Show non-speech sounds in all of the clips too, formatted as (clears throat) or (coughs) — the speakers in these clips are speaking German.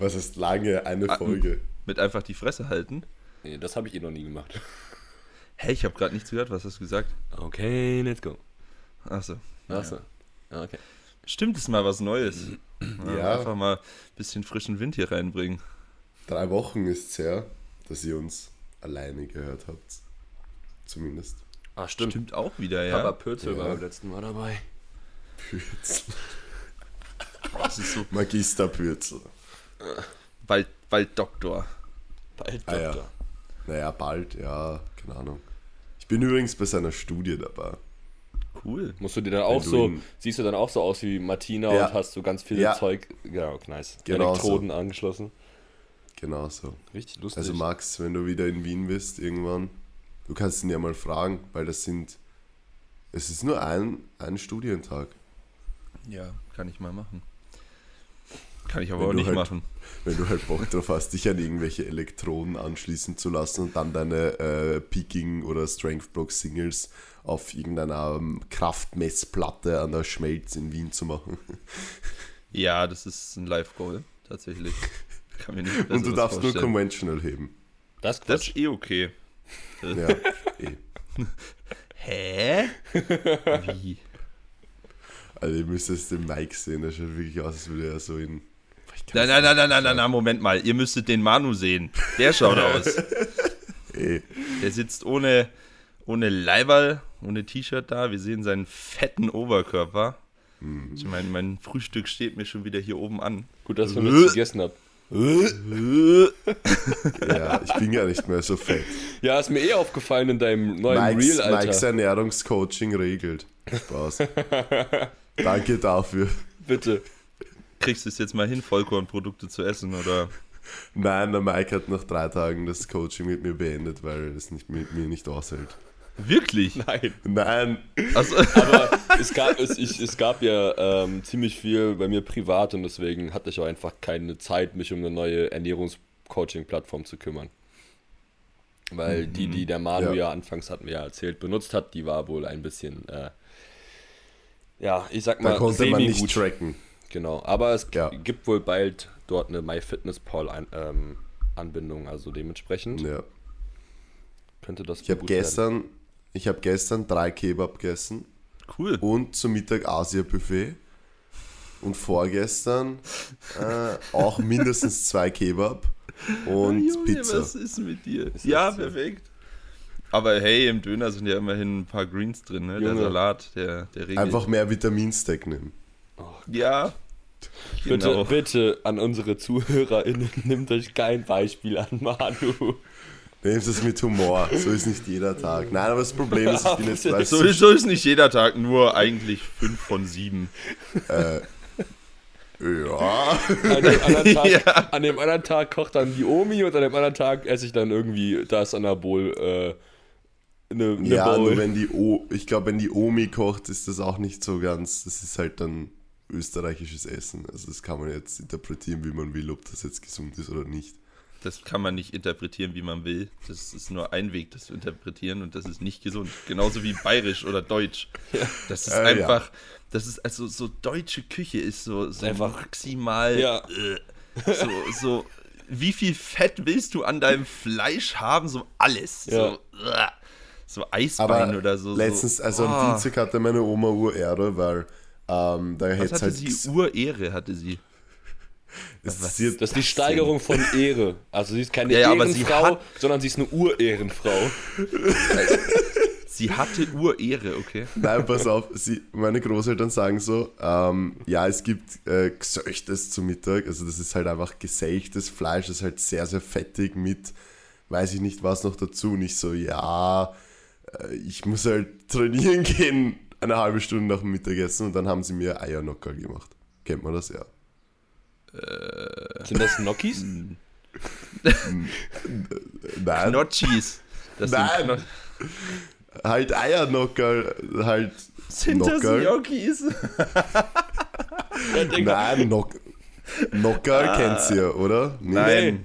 Was ist lange? Eine Ah, Folge. Mit einfach die Fresse halten. Nee, das habe ich eh noch nie gemacht. Hey, ich habe gerade nichts gehört. Was hast du gesagt? Okay, let's go. Achso. Achso. Okay. Stimmt, ist mal was Neues. (clears throat) Ja. Ja. Einfach mal ein bisschen frischen Wind hier reinbringen. Drei Wochen ist es her, dass ihr uns alleine gehört habt. Zumindest. Ah, stimmt. Stimmt auch wieder, ja. Papa Pürzel Ja. war beim letzten Mal dabei. Pürzel. Das ist so Magister Pürzel. Bald, bald Doktor. Bald, Ah, ja. Doktor. Naja, bald, ja, keine Ahnung. Ich bin übrigens bei seiner Studie dabei. Cool. Musst du dir dann auch so, ihn- siehst du dann auch so aus wie Martina Ja. und hast so ganz viel Ja. Zeug, genau, nice. Genau Elektroden angeschlossen. Genau so. Richtig lustig. Also Max, wenn du wieder in Wien bist irgendwann, du kannst ihn ja mal fragen, weil das sind, es ist nur ein, ein Studientag. Ja, kann ich mal machen. Kann ich aber auch nicht halt- machen. Wenn du halt Bock drauf hast, dich an irgendwelche Elektroden anschließen zu lassen und dann deine äh, Peaking oder Strength Block Singles auf irgendeiner ähm, Kraftmessplatte an der Schmelz in Wien zu machen. Ja, das ist ein Live-Goal, tatsächlich. Kann mir nicht Und du darfst nur vorstellen. Conventional heben. das Das ist eh okay. Ja, (laughs) eh. Hä? (laughs) Wie? Also ihr müsst jetzt den Mike sehen, der schaut wirklich aus, als würde er so in... Nein, nein, nein, nein, nein, nein, nein, Moment mal. Ihr müsstet den Manu sehen. Der schaut aus. (laughs) Der sitzt ohne, ohne Leiberl, ohne T-Shirt da. Wir sehen seinen fetten Oberkörper. Mhm. Ich meine, mein Frühstück steht mir schon wieder hier oben an. Gut, dass wir nichts gegessen haben. ja, ich bin ja nicht mehr so fett. Ja, ist mir eh aufgefallen in deinem neuen Mike's, Reel, Alter. Mike's Ernährungscoaching regelt. Spaß. (laughs) Danke dafür. Bitte. Kriegst du es jetzt mal hin, Vollkornprodukte zu essen? Oder? Nein, der Mike hat nach drei Tagen das Coaching mit mir beendet, weil er es nicht mit mir nicht aushält. Wirklich? Nein. Nein, Also, Aber es gab, es, ich, es gab ja ähm, ziemlich viel bei mir privat und deswegen hatte ich auch einfach keine Zeit, mich um eine neue Ernährungscoaching-Plattform zu kümmern. Weil die, die der Manu Ja. ja. anfangs hatten wir ja erzählt, benutzt hat, die war wohl ein bisschen, äh, ja, ich sag mal, da konnte man nicht semi-gut. tracken. Genau, aber es Ja. gibt wohl bald dort eine MyFitnessPal-Anbindung, also dementsprechend Ja. könnte das Ich habe gut gestern, ich habe gestern drei Kebab gegessen cool. und zum Mittag Asia-Buffet. Und vorgestern äh, auch (laughs) mindestens zwei Kebab und Junge, Pizza. was ist mit dir? Ist ja, perfekt. Aber hey, im Döner sind ja immerhin ein paar Greens drin, ne? Der. Salat, der, der regelt. Einfach mehr Vitaminstack nehmen. Ja. Bitte, Genau. bitte an unsere ZuhörerInnen, (laughs) nehmt euch kein Beispiel an Manu. Nehmt es mit Humor. So ist nicht jeder Tag. Nein, aber das Problem ist, ich bin jetzt weißt du, Sowieso ist nicht jeder Tag nur eigentlich 5 von 7. Ja. An dem, anderen (laughs) Tag, Ja. an dem anderen Tag kocht dann die Omi und an dem anderen Tag esse ich dann irgendwie das an der Bowl. Äh, eine, eine Ja, Bowl. nur wenn die o ich glaube, wenn die Omi kocht, ist das auch nicht so ganz, das ist halt dann österreichisches Essen. Also das kann man jetzt interpretieren, wie man will, ob das jetzt gesund ist oder nicht. Das kann man nicht interpretieren, wie man will. Das ist nur ein Weg, das zu interpretieren und das ist nicht gesund. Genauso wie bayerisch oder deutsch. (laughs) Das ist Äh, ja. einfach, das ist also so deutsche Küche ist so, so Einfach- maximal Ja. äh, so, so wie viel Fett willst du an deinem Fleisch haben? So alles. Ja. So, äh, so Eisbein Aber oder so. letztens, so, also am ah. Dienstag hatte meine Oma Urehre, weil ähm, da Was hätte hatte halt sie? Urehre hatte sie. sie hat- das ist die Steigerung von Ehre. Also sie ist keine Ja, ja, aber sie Ehrenfrau, hat- sondern sie ist eine Urehrenfrau. (laughs) Sie hatte Urehre, okay. Nein, pass auf, sie, meine Großeltern sagen so, ähm, ja, es gibt äh, Gesöchtes zum Mittag, also das ist halt einfach geselchtes Fleisch, das ist halt sehr, sehr fettig mit, weiß ich nicht was noch dazu. Und ich so, ja, äh, ich muss halt trainieren gehen, eine halbe Stunde nach dem Mittagessen und dann haben sie mir Eiernocker gemacht. Kennt man das ja? Sind das Gnocchis? (laughs) Nein, Knotschis. Das Nein. sind, Kno halt Eiernocker, halt sind das Nockerl. Gnocchis? (laughs) Ja, Digga. Nein, Nock, Nockerl kennt ihr, oder? Nee. Nein.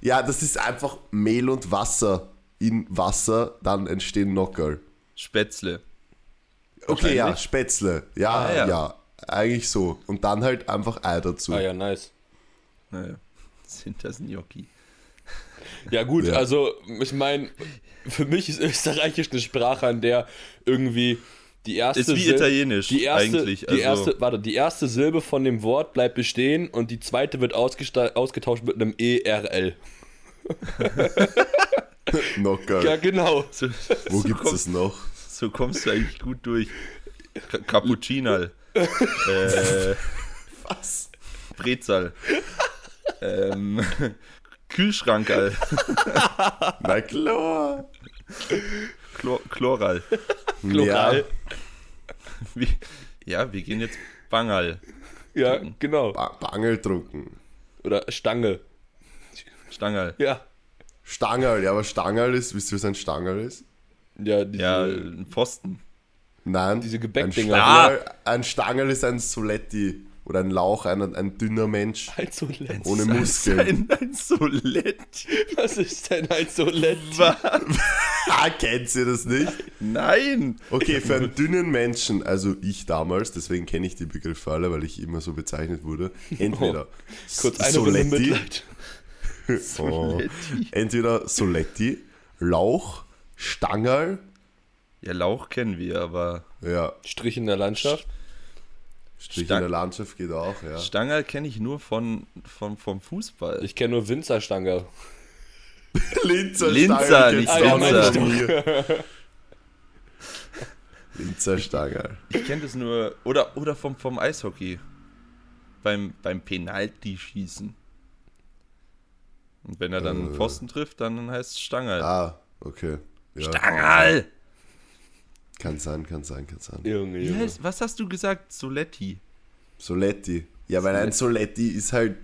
Ja, das ist einfach Mehl und Wasser. In Wasser, dann entstehen Nockerl. Spätzle. Okay, ja. Spätzle. Ja, Ah, ja, ja. eigentlich so. Und dann halt einfach Ei dazu. Ah ja, nice. Naja. (laughs) Sind das Gnocchi? Ja, gut, Ja. also ich meine, für mich ist Österreichisch eine Sprache, an der irgendwie die erste Ist wie Sil- Italienisch die erste, eigentlich, Die also- erste, warte, die erste Silbe von dem Wort bleibt bestehen und die zweite wird ausgetauscht mit einem ERL. (laughs) Knocker. Ja, genau. So, Wo so gibt's das noch? So kommst du eigentlich gut durch. Ka Cappuccinal. äh, Was? Brezel. ähm, Kühlschrankerl. Na klar. Chlor Chloral. Lokal. Ja, Wie, ja, wir gehen jetzt Bangal. Ja, genau. ba Bangel trunken. Oder Stange. Stangal. Ja. Stangerl, ja, aber Stangerl ist, wisst ihr, was ein Stangerl ist? Ja, diese, Ja, ein Pfosten. Nein. Diese ein Gebäckdinger. Stangerl, ein Stangerl ist ein Soletti oder ein Lauch, ein, ein dünner Mensch Ein Solett. ohne Ein- Muskeln. (laughs) Ein, ein Solett. Was ist denn ein Solett? Ah, kennt ihr das nicht? Nein. Okay, für einen (laughs) dünnen Menschen, also ich damals, deswegen kenne ich die Begriffe alle, weil ich immer so bezeichnet wurde, entweder Kurz eine Mitleid. (laughs) oh, Soletti. entweder Soletti, Lauch, Stangerl, Ja, Lauch kennen wir, aber ja, Strich in der Landschaft. Strich Stang- in der Landschaft geht auch, ja. Stangerl kenne ich nur von, von, vom Fußball. Ich kenne nur Winzerstange. Linzer, (laughs) Linzer, Stangerl nicht du auch (laughs) Linzer. Stangerl. Ich kenne das nur. Oder, oder vom, vom Eishockey. Beim, beim Penalty-Schießen. Und wenn er dann einen Äh. Pfosten trifft, dann heißt es Stangerl. Ah, okay. Ja, Stangerl! Kann sein, kann sein, kann sein. Junge, Junge. heißt, was hast du gesagt? Soletti. Soletti. Ja, weil ein Soletti ist halt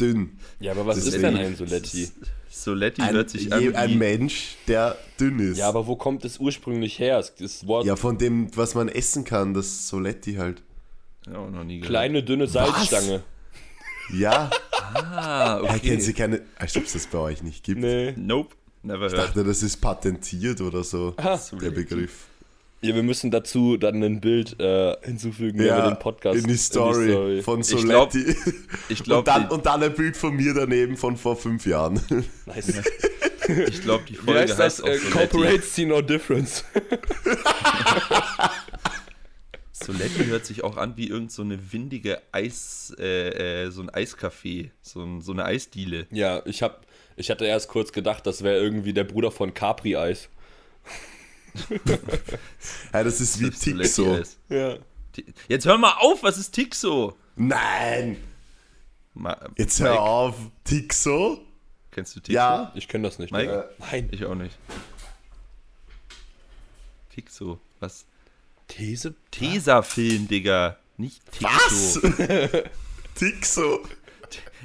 dünn. Ja, aber was ist Deswegen- denn ein Soletti? Soletti Ein, hört sich an ein. Mensch, der dünn ist. Ja, aber wo kommt es ursprünglich her? Das Wort Ja, von dem, was man essen kann, das Soletti halt. Ja, auch noch nie gehört. kleine, dünne Salzstange. Ja, Ah, okay. kennen Sie keine, als ob es das bei euch nicht gibt. Nee. Nope, never Ich heard. dachte, das ist patentiert oder so, der Soletti. Begriff. Ja, wir müssen dazu dann ein Bild äh, hinzufügen über Ja, den Podcast. in die Story, von Ich glaub- Soletti. Ich und, glaube, dann, die, und dann ein Bild von mir daneben von vor fünf Jahren. Nice. ich glaub, die Wie Folge heißt das? heißt auch Äh, Soletti. Corporate See No Difference. (laughs) Soletti hört sich auch an wie irgend so eine windige Eis, äh, äh, so ein Eiscafé, so, ein, so eine Eisdiele. Ja, ich hab, ich hatte erst kurz gedacht, das wäre irgendwie der Bruder von Capri Eis. (laughs) ja, das ist wie Tixo. Ja. Jetzt hör mal auf, was ist Tixo? Nein! Ma Jetzt Mike, hör auf. Tixo? Kennst du Tixo? Ja. Ich kenne das nicht. Mike? Digga. Nein. Ich auch nicht. Tixo, was? These? Tesafilm, Digga. Nicht Was? (laughs) Tixo.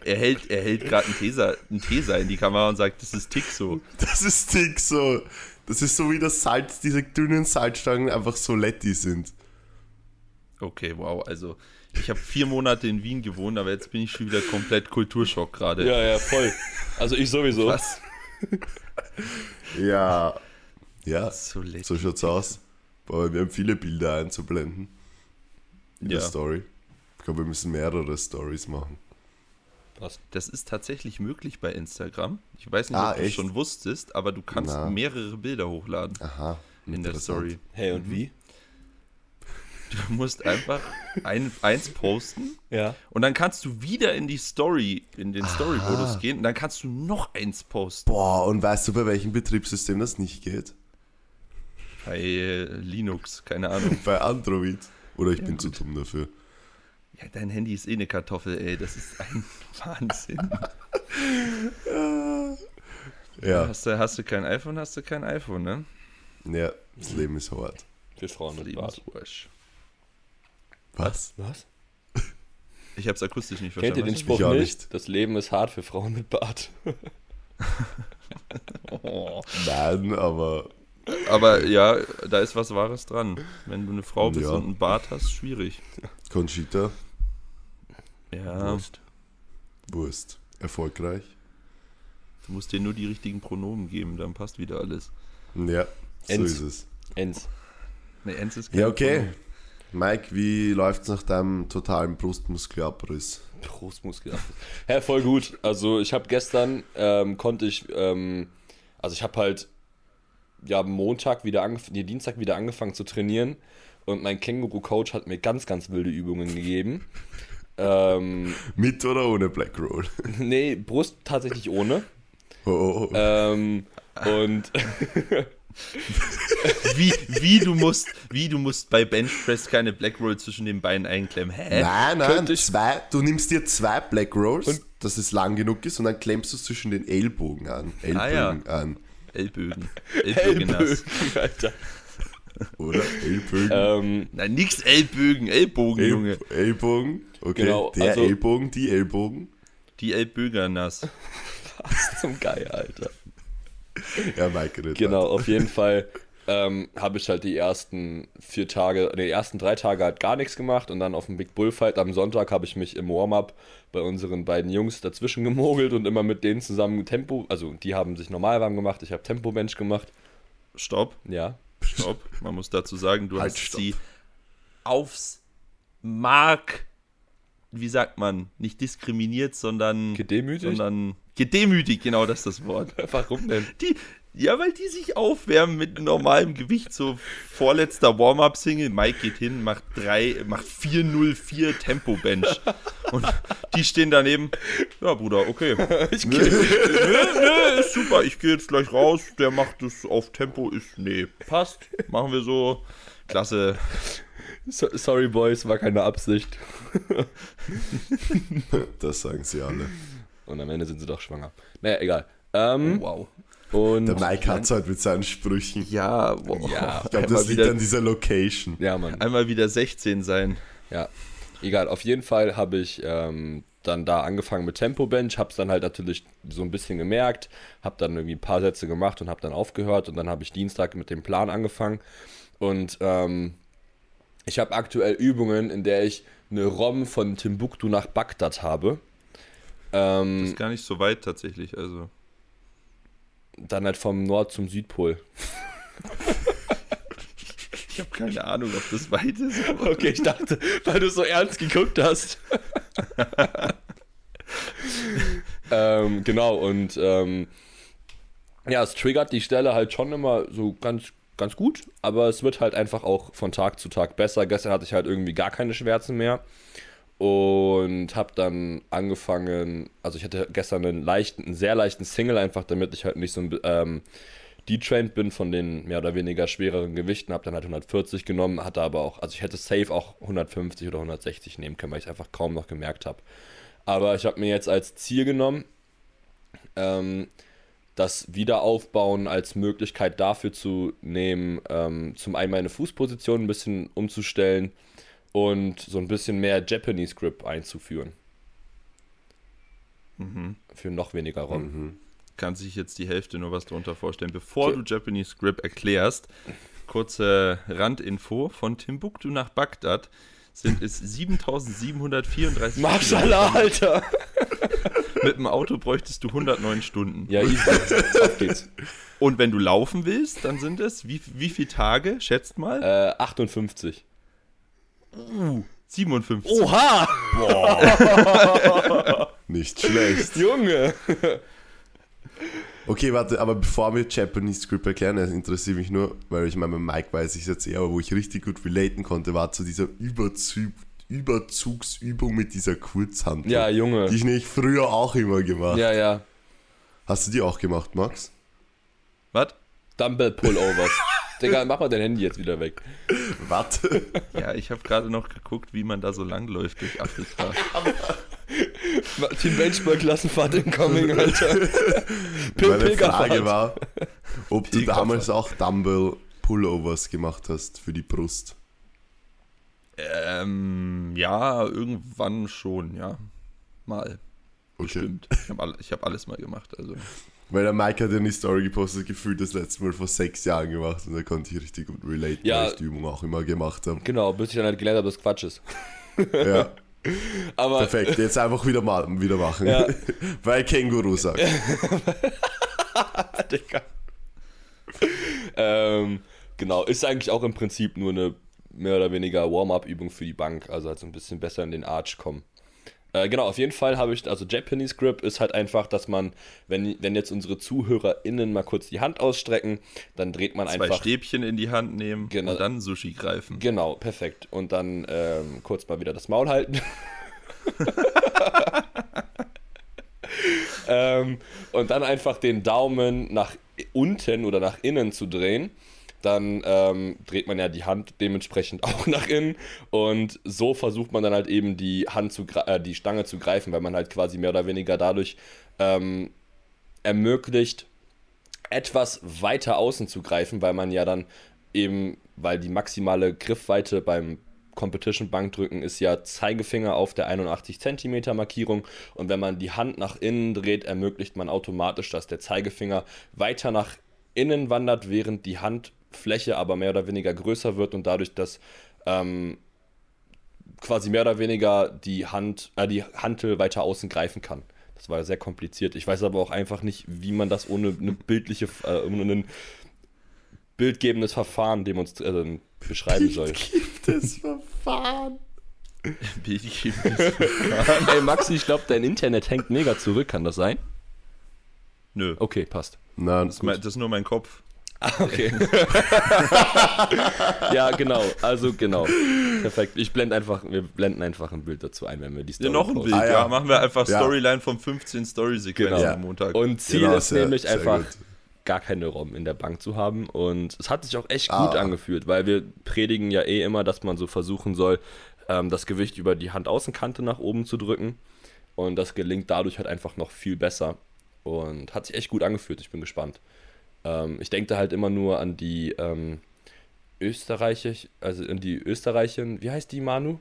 Er hält, er hält gerade einen Tesa, einen Tesa in die Kamera und sagt, das ist Tixo. Das ist Tixo. Das ist so wie das Salz, diese dünnen Salzstangen einfach Soletti sind. Okay, wow. Also, ich habe vier Monate in Wien gewohnt, aber jetzt bin ich schon wieder komplett Kulturschock gerade. Ja, ja, voll. Also ich sowieso. Was? Ja. Ja, Soletti. so schaut's aus. Aber wir haben viele Bilder einzublenden in Ja. der Story. Ich glaube, wir müssen mehrere Stories machen. Was? Das ist tatsächlich möglich bei Instagram. Ich weiß nicht, Ah, ob du es schon wusstest, aber du kannst Na. mehrere Bilder hochladen Aha. in der. Story. Hey, und wie? Du musst einfach ein, eins posten Ja. und dann kannst du wieder in die Story, in den Story-Modus gehen und dann kannst du noch eins posten. Boah, und weißt du, bei welchem Betriebssystem das nicht geht? Bei äh, Linux, keine Ahnung. (laughs) Bei Android. Oder ich Ja, bin gut. zu dumm dafür. Ja, dein Handy ist eh eine Kartoffel, ey. Das ist ein (laughs) Wahnsinn. Ja, Hast, du, hast du kein iPhone, hast du kein iPhone, ne? ja, das Leben ist hart. Für Frauen mit Bart. Lebenswursch. Was? Was? Ich hab's akustisch nicht Kennt ihr verstanden. den Spruch nicht? nicht. Das Leben ist hart für Frauen mit Bart. Oh. (laughs) Nein, aber Aber ja, da ist was Wahres dran. Wenn du eine Frau bist Ja. und einen Bart hast, schwierig. Conchita, Ja, Wurst. Erfolgreich. du musst dir nur die richtigen Pronomen geben, dann passt wieder alles. Ja, so Enz. ist es. Enz. Ne, Enz ist Ja, okay. Pronomen. Mike, wie läuft es nach deinem totalen Brustmuskelabriss? Brustmuskel. Ja, voll gut. Also ich habe gestern, ähm, konnte ich, ähm, also ich habe halt ja Montag wieder angefangen, nee, Dienstag wieder angefangen zu trainieren und mein Känguru-Coach hat mir ganz, ganz wilde Übungen gegeben. Ähm, Mit oder ohne Black Roll? (laughs) nee, Brust tatsächlich ohne. Oh, oh, oh. Ähm, und (laughs) Wie, wie, du musst, wie du musst bei Benchpress keine Black Roll zwischen den Beinen einklemmen. Hä? nein, nein, zwei, du nimmst dir zwei Black Rolls, dass es lang genug ist und dann klemmst du es zwischen den Ellbogen an. Ellbogen Ah, ja. an. Ellbögen. (laughs) Ellbögen. Ellbögen, Alter. Oder? Ellbogen. Ähm, Nein, nix Ellbögen, Ellbogen, Ell- Junge. Ellbogen. Okay, Genau, der also- Ellbogen, die Ellbogen. Die Ellböger nass. (laughs) was zum Geil, Alter. Ja, Mike redet Genau, auf jeden Fall ähm, habe ich halt die ersten vier Tage, nee, die ersten drei Tage halt gar nichts gemacht und dann auf dem Big Bullfight am Sonntag habe ich mich im Warm-up bei unseren beiden Jungs dazwischen gemogelt und immer mit denen zusammen Tempo, also die haben sich normal warm gemacht, ich habe Tempo-Bench gemacht, Stopp, ja. stopp. Man muss dazu sagen, du Halt, hast stopp. sie aufs Mark, wie sagt man, nicht diskriminiert, sondern Gedemütigt? sondern gedemütigt, genau das ist das Wort. (laughs) Warum denn? Die, ja, weil die sich aufwärmen mit normalem Gewicht, so vorletzter Warm-Up-Single. Mike geht hin, macht drei, macht 404 Tempo-Bench. Und die stehen daneben. Ja, Bruder, okay. (laughs) Ich Nö, nö, ist super. Ich gehe jetzt gleich raus. Der macht es auf Tempo. Ist, nee, passt. Machen wir so. Klasse. So, sorry, Boys, war keine Absicht. (laughs) Das sagen sie alle. Und am Ende sind sie doch schwanger. Naja, egal. Ähm, Wow. und Der Mike hat es halt mit seinen Sprüchen. Ja, wow. Ja, Ich glaube, das liegt wieder, an dieser Location. ja, Mann. einmal wieder 16 sein. Ja, egal. Auf jeden Fall habe ich ähm, dann da angefangen mit Tempo Bench, habe es dann halt natürlich so ein bisschen gemerkt, habe dann irgendwie ein paar Sätze gemacht und habe dann aufgehört und dann habe ich Dienstag mit dem Plan angefangen und ähm, ich habe aktuell Übungen, in der ich eine ROM von Timbuktu nach Bagdad habe. Ähm, Ist gar nicht so weit tatsächlich. Also. dann halt vom Nord zum Südpol. (laughs) Ich habe keine Ahnung, ob das weit ist. (laughs) Okay, ich dachte, weil du so ernst geguckt hast. (laughs) ähm, genau, und ähm, ja, es triggert die Stelle halt schon immer so ganz, ganz gut, aber es wird halt einfach auch von Tag zu Tag besser. Gestern hatte ich halt irgendwie gar keine Schmerzen mehr und habe dann angefangen, also ich hatte gestern einen leichten, einen sehr leichten Single einfach, damit ich halt nicht so ein ähm, detrained bin von den mehr oder weniger schwereren Gewichten, habe dann halt 140 genommen, hatte aber auch, also ich hätte safe auch 150 oder 160 nehmen können, weil ich es einfach kaum noch gemerkt habe. Aber ich habe mir jetzt als Ziel genommen, ähm, das Wiederaufbauen als Möglichkeit dafür zu nehmen, ähm, zum einen meine Fußposition ein bisschen umzustellen und so ein bisschen mehr Japanese Grip einzuführen. Für noch weniger Raum. kann sich jetzt die Hälfte nur was darunter vorstellen. Bevor Okay. du Japanese Grip erklärst, kurze Randinfo: Von Timbuktu nach Bagdad sind es 7734 Maschallah, Alter! Mit dem Auto bräuchtest du 109 Stunden. Ja, easy. Auf geht's. Und wenn du laufen willst, dann sind es wie, wie viele Tage? Schätzt mal. Äh, 58. 57. Oha! (laughs) Nicht schlecht. Junge! Okay, warte, aber bevor wir Japanese Script erklären, das interessiert mich nur, weil ich meine, bei Mike weiß ich jetzt eher, aber wo ich richtig gut relaten konnte, war zu dieser Überzug, Überzugsübung mit dieser Kurzhand. Ja, Junge. Die ich nämlich früher auch immer gemacht. Ja, ja. Hast du die auch gemacht, Max? Was? Dumbbell Pullovers. (laughs) Digga, mach mal dein Handy jetzt wieder weg. Warte. Ja, ich habe gerade noch geguckt, wie man da so langläuft durch Afrika. Team Benchmark Klassenfahrt incoming, Alter. Meine Pilgerfahrt. Frage war, ob du Pilgerfahrt. damals auch Dumbbell Pullovers gemacht hast für die Brust. ähm, ja, irgendwann schon, ja. Mal. Okay. Stimmt. Ich habe hab alles mal gemacht. Also. Weil der Mike hat ja eine Story gepostet, gefühlt das letzte Mal vor sechs Jahren gemacht und da konnte ich richtig gut relaten, Ja. weil ich die Übung auch immer gemacht habe. Genau, bis ich dann halt gelernt habe, dass Quatsch ist. Ja, (laughs) Aber perfekt. Jetzt einfach wieder, mal, wieder machen. Ja. (laughs) Weil Känguru sagt. (laughs) Digga. ähm, genau, ist eigentlich auch im Prinzip nur eine mehr oder weniger Warm-up-Übung für die Bank, also halt so ein bisschen besser in den Arch kommen. Äh, genau, auf jeden Fall habe ich, also Japanese Grip ist halt einfach, dass man, wenn, wenn jetzt unsere ZuhörerInnen mal kurz die Hand ausstrecken, dann dreht man Zwei einfach. Stäbchen in die Hand nehmen Genau. und dann Sushi greifen. Genau, perfekt. Und dann ähm, kurz mal wieder das Maul halten. (laughs) (laughs) ähm, und dann einfach den Daumen nach unten oder nach innen zu drehen. Dann ähm, dreht man ja die Hand dementsprechend (laughs) auch nach innen. Und so versucht man dann halt eben die Hand zu äh, die Stange zu greifen, weil man halt quasi mehr oder weniger dadurch ähm, ermöglicht, etwas weiter außen zu greifen, weil man ja dann eben, weil die maximale Griffweite beim Competition Bankdrücken ist ja Zeigefinger auf der 81 cm Markierung. Und wenn man die Hand nach innen dreht, ermöglicht man automatisch, dass der Zeigefinger weiter nach innen wandert, während die Handfläche aber mehr oder weniger größer wird und dadurch, dass ähm, quasi mehr oder weniger die Hand, äh, die Hantel weiter außen greifen kann. Das war sehr kompliziert. Ich weiß aber auch einfach nicht, wie man das ohne eine bildliche, äh, ohne ein bildgebendes Verfahren demonstri- äh, beschreiben soll. Gibt es (laughs) Verfahren? Ey Maxi, ich glaube, dein Internet hängt mega zurück, kann das sein? Nö, Okay, passt. Nein, das ist, mein, das ist nur mein Kopf. Okay. (laughs) ja, genau. Also genau. Perfekt. Ich blende einfach, wir blenden einfach ein Bild dazu ein, wenn wir die Ja, Story noch ein posten. Bild, Ah, ja. ja. Machen wir einfach Ja. Storyline von 15 Story-Sequenzen Genau. am Montag. Und Ziel Genau, ist sehr- nämlich sehr einfach gut. gar keine ROM in der Bank zu haben. Und es hat sich auch echt Ah. gut angefühlt, weil wir predigen ja eh immer, dass man so versuchen soll, ähm, das Gewicht über die Handaußenkante nach oben zu drücken. Und das gelingt dadurch halt einfach noch viel besser. Und hat sich echt gut angefühlt. Ich bin gespannt. Ähm, ich denke da halt immer nur an die ähm, Österreicher, also an die Österreicherin, wie heißt die Manu?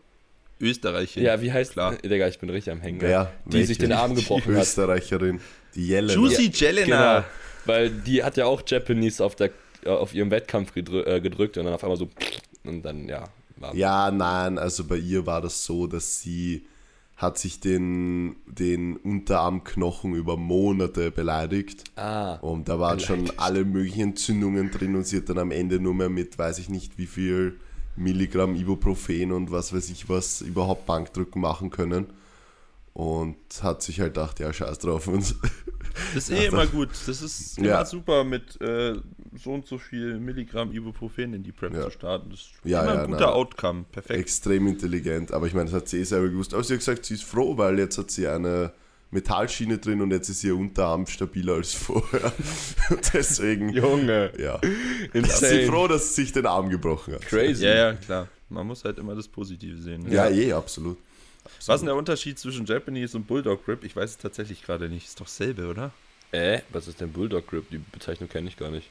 Österreicher. Ja, wie heißt Klar. Digga, ich bin richtig am Hängen. Wer? Die sich den Arm gebrochen hat. Österreicherin. Die Jelena. Juicy Jelena. Genau, weil die hat ja auch Japanese auf, der, äh, auf ihrem Wettkampf gedrü äh, gedrückt und dann auf einmal so und dann, ja. War Ja, nein, also bei ihr war das so, dass sie hat sich den, den Unterarmknochen über Monate beleidigt. Ah, Und da waren schon alle möglichen Entzündungen drin und sie hat dann am Ende nur mehr mit, weiß ich nicht, wie viel Milligramm Ibuprofen und was weiß ich was überhaupt Bankdrücken machen können. Und hat sich halt gedacht, ja, scheiß drauf. Und Das ist (laughs) eh immer gut. Das ist immer Ja. super, mit äh, so und so viel Milligramm Ibuprofen in die Prep Ja. zu starten. Das ist Ja, immer ja, ein guter nein. Outcome. Perfekt. extrem intelligent. Aber ich meine, das hat sie eh selber gewusst. Aber sie hat gesagt, sie ist froh, weil jetzt hat sie eine Metallschiene drin und jetzt ist ihr Unterarm stabiler als vorher. (laughs) Deswegen, Junge. ja. Ist sie Insane. froh, dass sie sich den Arm gebrochen hat. Crazy. Ja, ja, klar. Man muss halt immer das Positive sehen. ne? Ja, eh, absolut. Was ist denn der Unterschied zwischen Japanese und Bulldog Grip? Ich weiß es tatsächlich gerade nicht. Ist doch dasselbe, oder? Äh, was ist denn Bulldog Grip? Die Bezeichnung kenne ich gar nicht.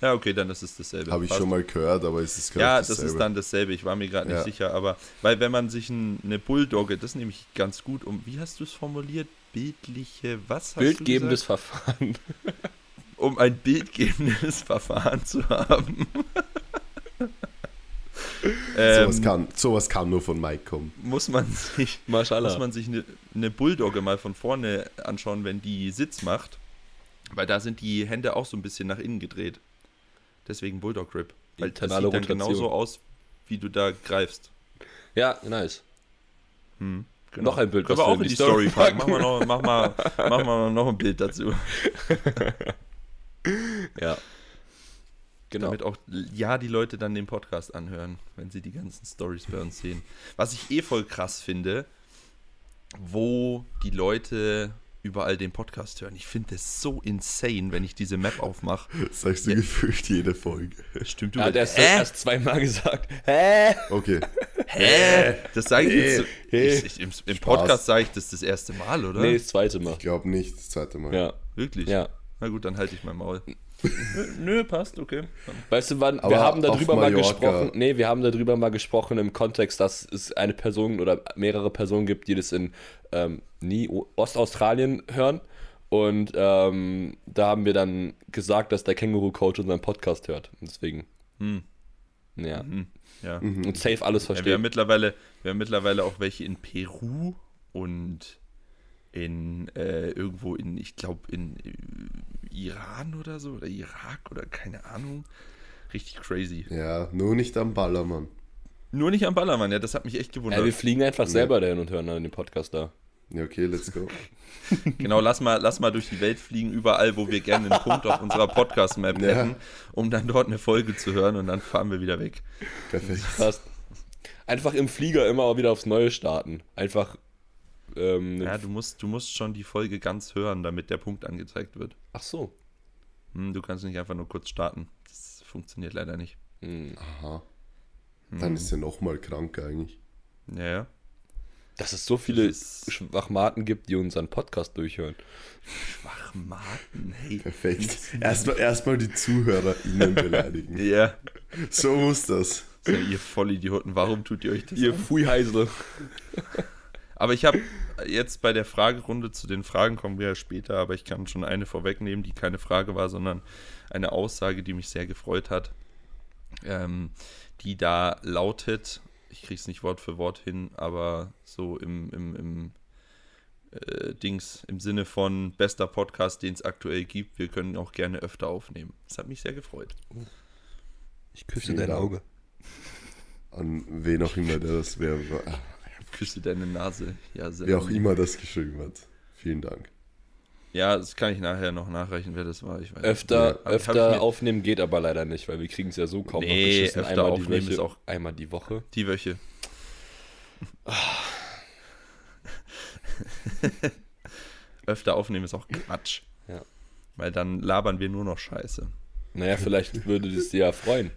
Ja, okay, dann ist es dasselbe. Habe ich Passt. schon mal gehört, aber es ist glaub Ja, ich, das ist dann dasselbe. Ich war mir gerade nicht Ja. sicher, aber weil wenn man sich ein, eine Bulldogge, das ist nämlich ganz gut, um wie hast du es formuliert? Bildliche, was hast Bildgebendes du gesagt? Verfahren. (laughs) Um ein bildgebendes Verfahren zu haben. (laughs) Sowas, ähm, kann, sowas kann nur von Mike kommen. muss man sich muss man sich eine, eine Bulldogge mal von vorne anschauen, wenn die Sitz macht. Weil da sind die Hände auch so ein bisschen nach innen gedreht. Deswegen Bulldog Grip. Weil das sieht dann Rotation. genauso aus, wie du da greifst. ja, nice. Hm, Noch ein Bild, Können wir wir auch in die Story packen. Mach mal, noch, mach, mal, mach mal noch ein Bild dazu. (laughs) Ja. Genau. Damit auch ja die Leute dann den Podcast anhören, wenn sie die ganzen Stories bei uns sehen. Was ich eh voll krass finde, wo die Leute überall den Podcast hören. Ich finde das so insane, wenn ich diese Map aufmache. (laughs) Das sagst du gefühlt jede Folge. Stimmt, du Er hat erst, Hä? erst zweimal gesagt. Hä? Okay. Hä? Das sage ich jetzt. so- Hä? Ich, ich, Im im Podcast sage ich das das erste Mal, oder? Nee, das zweite Mal. Ich glaube nicht, das zweite Mal. Ja. Wirklich? Ja. Na gut, dann halte ich mein Maul. Nö, passt, okay. Weißt du, wann, wir haben darüber mal gesprochen. Nee, wir haben darüber mal gesprochen im Kontext, dass es eine Person oder mehrere Personen gibt, die das in ähm, nie Ostaustralien hören. Und ähm, da haben wir dann gesagt, dass der Känguru-Coach unseren Podcast hört. Und deswegen. Hm. Ja. Hm. Ja. Und safe alles Ja, wir, haben verstehen. mittlerweile, wir haben mittlerweile auch welche in Peru und in äh, irgendwo in, ich glaube, in äh, Iran oder so oder Irak oder keine Ahnung. Richtig crazy. Ja, nur nicht am Ballermann. Nur nicht am Ballermann, ja, das hat mich echt gewundert. Ja, wir fliegen einfach selber dahin und hören dann den Podcast da. Ja, okay, let's go. (laughs) Genau, lass mal, lass mal durch die Welt fliegen, überall, wo wir gerne einen Punkt auf unserer Podcast-Map Ja. hätten, um dann dort eine Folge zu hören und dann fahren wir wieder weg. Perfekt. Passt. Einfach im Flieger immer wieder aufs Neue starten. Einfach. Ähm, Ja, du musst, du musst schon die Folge ganz hören, damit der Punkt angezeigt wird. Ach so. Hm, du kannst nicht einfach nur kurz starten. Das funktioniert leider nicht. Hm. Aha. Dann ist er nochmal krank eigentlich. Ja, ja. Dass es so viele Das ist- Schwachmaten gibt, die unseren Podcast durchhören. Schwachmaten, hey. Perfekt. Erstmal erstmal die ZuhörerInnen (laughs) beleidigen. Ja. So muss das. So, ihr Vollidioten, warum tut ihr euch das Ihr an? Pfui-Heisel. (laughs) Aber ich habe jetzt bei der Fragerunde, zu den Fragen kommen wir ja später, aber ich kann schon eine vorwegnehmen, die keine Frage war, sondern eine Aussage, die mich sehr gefreut hat, ähm, die da lautet, ich kriege es nicht Wort für Wort hin, aber so im, im, im äh, Dings, im Sinne von bester Podcast, den es aktuell gibt, wir können auch gerne öfter aufnehmen. Das hat mich sehr gefreut. Ich küsse dein. Auge. An wen auch immer der das wer, Küsse deine Nase. Ja, sehr wer auch immer das geschrieben hat. Vielen Dank. Ja, das kann ich nachher noch nachreichen, wer das war. Ich weiß nicht. Öfter, Ja, öfter aufnehmen geht aber leider nicht, weil wir kriegen es ja so kaum Nee, beschissen. öfter einmal die aufnehmen Woche, ist auch- einmal die Woche. Die Wöche. (laughs) Öfter aufnehmen ist auch Quatsch. Ja. Weil dann labern wir nur noch Scheiße. Naja, vielleicht würde das dir ja freuen.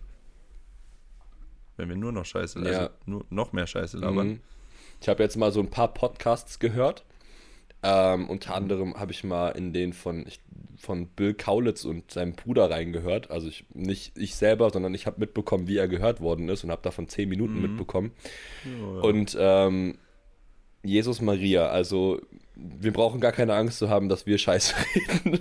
Wenn wir nur noch Scheiße, Ja. also nur noch mehr Scheiße labern. Mhm. Ich habe jetzt mal so ein paar Podcasts gehört. Ähm, unter anderem habe ich mal in den von, ich, von Bill Kaulitz und seinem Bruder reingehört. Also ich, nicht ich selber, sondern ich habe mitbekommen, wie er gehört worden ist und habe davon zehn Minuten mitbekommen. Und ähm, Jesus Maria, also wir brauchen gar keine Angst zu haben, dass wir Scheiße (laughs) reden.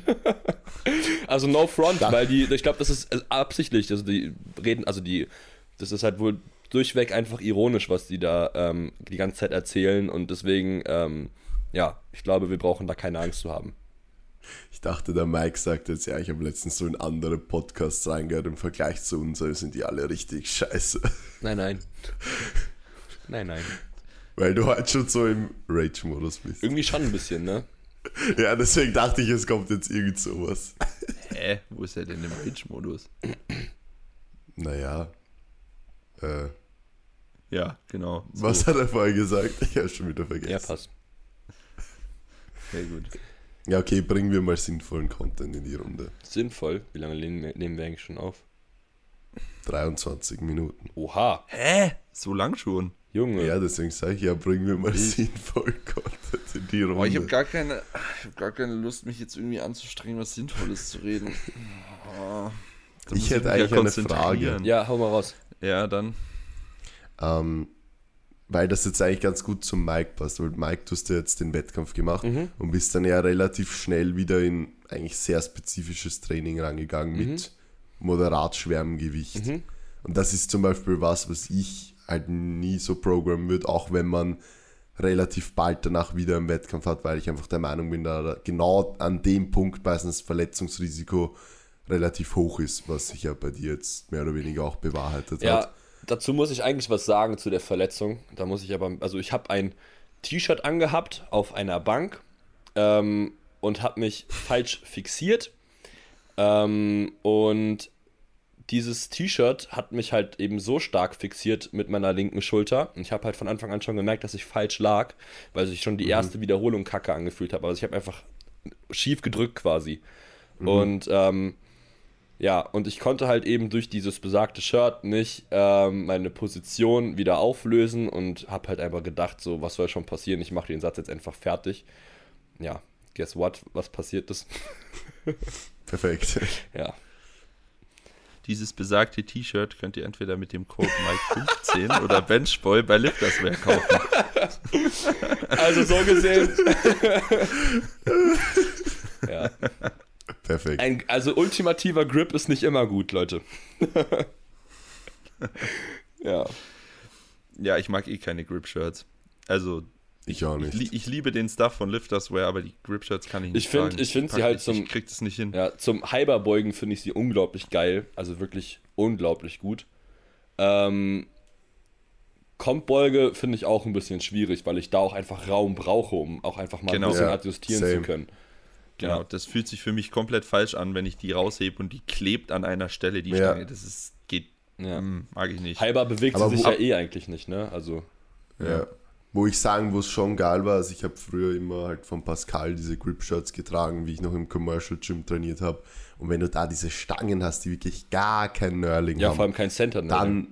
also no front, weil die, ich glaube, das ist äh, absichtlich, also die reden, also die, das ist halt wohl durchweg einfach ironisch, was die da ähm, die ganze Zeit erzählen und deswegen, ähm, ja, ich glaube, wir brauchen da keine Angst zu haben. Ich dachte, der Mike sagt jetzt, ja, ich habe letztens so in andere Podcasts reingehört, im Vergleich zu uns sind die alle richtig scheiße. Nein, nein. Nein, nein. Weil du halt schon so im Rage-Modus bist. Irgendwie schon ein bisschen, ne? Ja, deswegen dachte ich, es kommt jetzt irgend sowas. Hä? Wo ist er denn im Rage-Modus? Naja. Äh, Ja, genau. So. was hat er vorher gesagt? Ich habe schon wieder vergessen. Ja, passt. Sehr gut. Ja, okay, bringen wir mal sinnvollen Content in die Runde. Sinnvoll. Wie lange nehmen wir, eigentlich schon auf? 23 Minuten. Oha, Hä? So lang schon? Junge. Ja, deswegen sage ich ja, bringen wir mal sinnvollen Content in die Runde. Boah, ich habe gar keine, ich hab gar keine Lust, mich jetzt irgendwie anzustrengen, was Sinnvolles zu reden. Oh, (laughs) Ich hätte mich eigentlich ja eine konzentrieren. Ja, hau mal raus. Ja, dann. Ähm, weil das jetzt eigentlich ganz gut zum Mike passt, weil Mike, du hast ja jetzt den Wettkampf gemacht Mhm. und bist dann ja relativ schnell wieder in eigentlich sehr spezifisches Training rangegangen mit moderat schwerem Gewicht. Mhm. Und das ist zum Beispiel was, was ich halt nie so programmen würde, auch wenn man relativ bald danach wieder einen Wettkampf hat, weil ich einfach der Meinung bin, da genau an dem Punkt meistens Verletzungsrisiko relativ hoch ist, was sich ja bei dir jetzt mehr oder weniger auch bewahrheitet Ja, hat. dazu muss ich eigentlich was sagen zu der Verletzung. Da muss ich aber, also ich habe ein T-Shirt angehabt auf einer Bank ähm, und habe mich falsch (laughs) fixiert. Ähm, und dieses T-Shirt hat mich halt eben so stark fixiert mit meiner linken Schulter. Und ich habe halt von Anfang an schon gemerkt, dass ich falsch lag, weil sich schon die erste Wiederholung kacke angefühlt habe. Also ich habe einfach schief gedrückt quasi. Und ähm, ja, und ich konnte halt eben durch dieses besagte Shirt nicht ähm, meine Position wieder auflösen und habe halt einfach gedacht, so, was soll schon passieren? Ich mache den Satz jetzt einfach fertig. Ja, guess what? Was passiert ist? (laughs) Perfekt. Ja. Dieses besagte T-Shirt könnt ihr entweder mit dem Code Mike15 (laughs) oder Benchboy bei Lifterswear kaufen. Also so gesehen. (laughs) ja. Perfekt. Ein, also ultimativer Grip ist nicht immer gut, Leute. (laughs) ja. Ja, ich mag eh keine Grip-Shirts. Also, Ich auch ich, nicht. li- ich liebe den Stuff von Lifterswear, aber die Grip-Shirts kann ich nicht Ich find- tragen. ich find sie halt ich, zum- Ich krieg das nicht hin. Ja, zum Hyperbeugen finde ich sie unglaublich geil. Also wirklich unglaublich gut. Ähm, Kompbeuge finde ich auch ein bisschen schwierig, weil ich da auch einfach Raum brauche, um auch einfach mal Genau. ein bisschen Ja, adjustieren same. zu können. Genau, Ja. das fühlt sich für mich komplett falsch an, wenn ich die raushebe und die klebt an einer Stelle, die Ja. Stange. Das ist, geht, Ja. mm, mag ich nicht. Halber bewegt Aber sie sich ja eh eigentlich nicht, ne? Also, Ja. Wo ich sagen, wo es schon geil war, also ich habe früher immer halt von Pascal diese Grip-Shirts getragen, wie ich noch im Commercial Gym trainiert habe. Und wenn du da diese Stangen hast, die wirklich gar kein Nurling ja, haben, vor allem kein Center, ne? dann,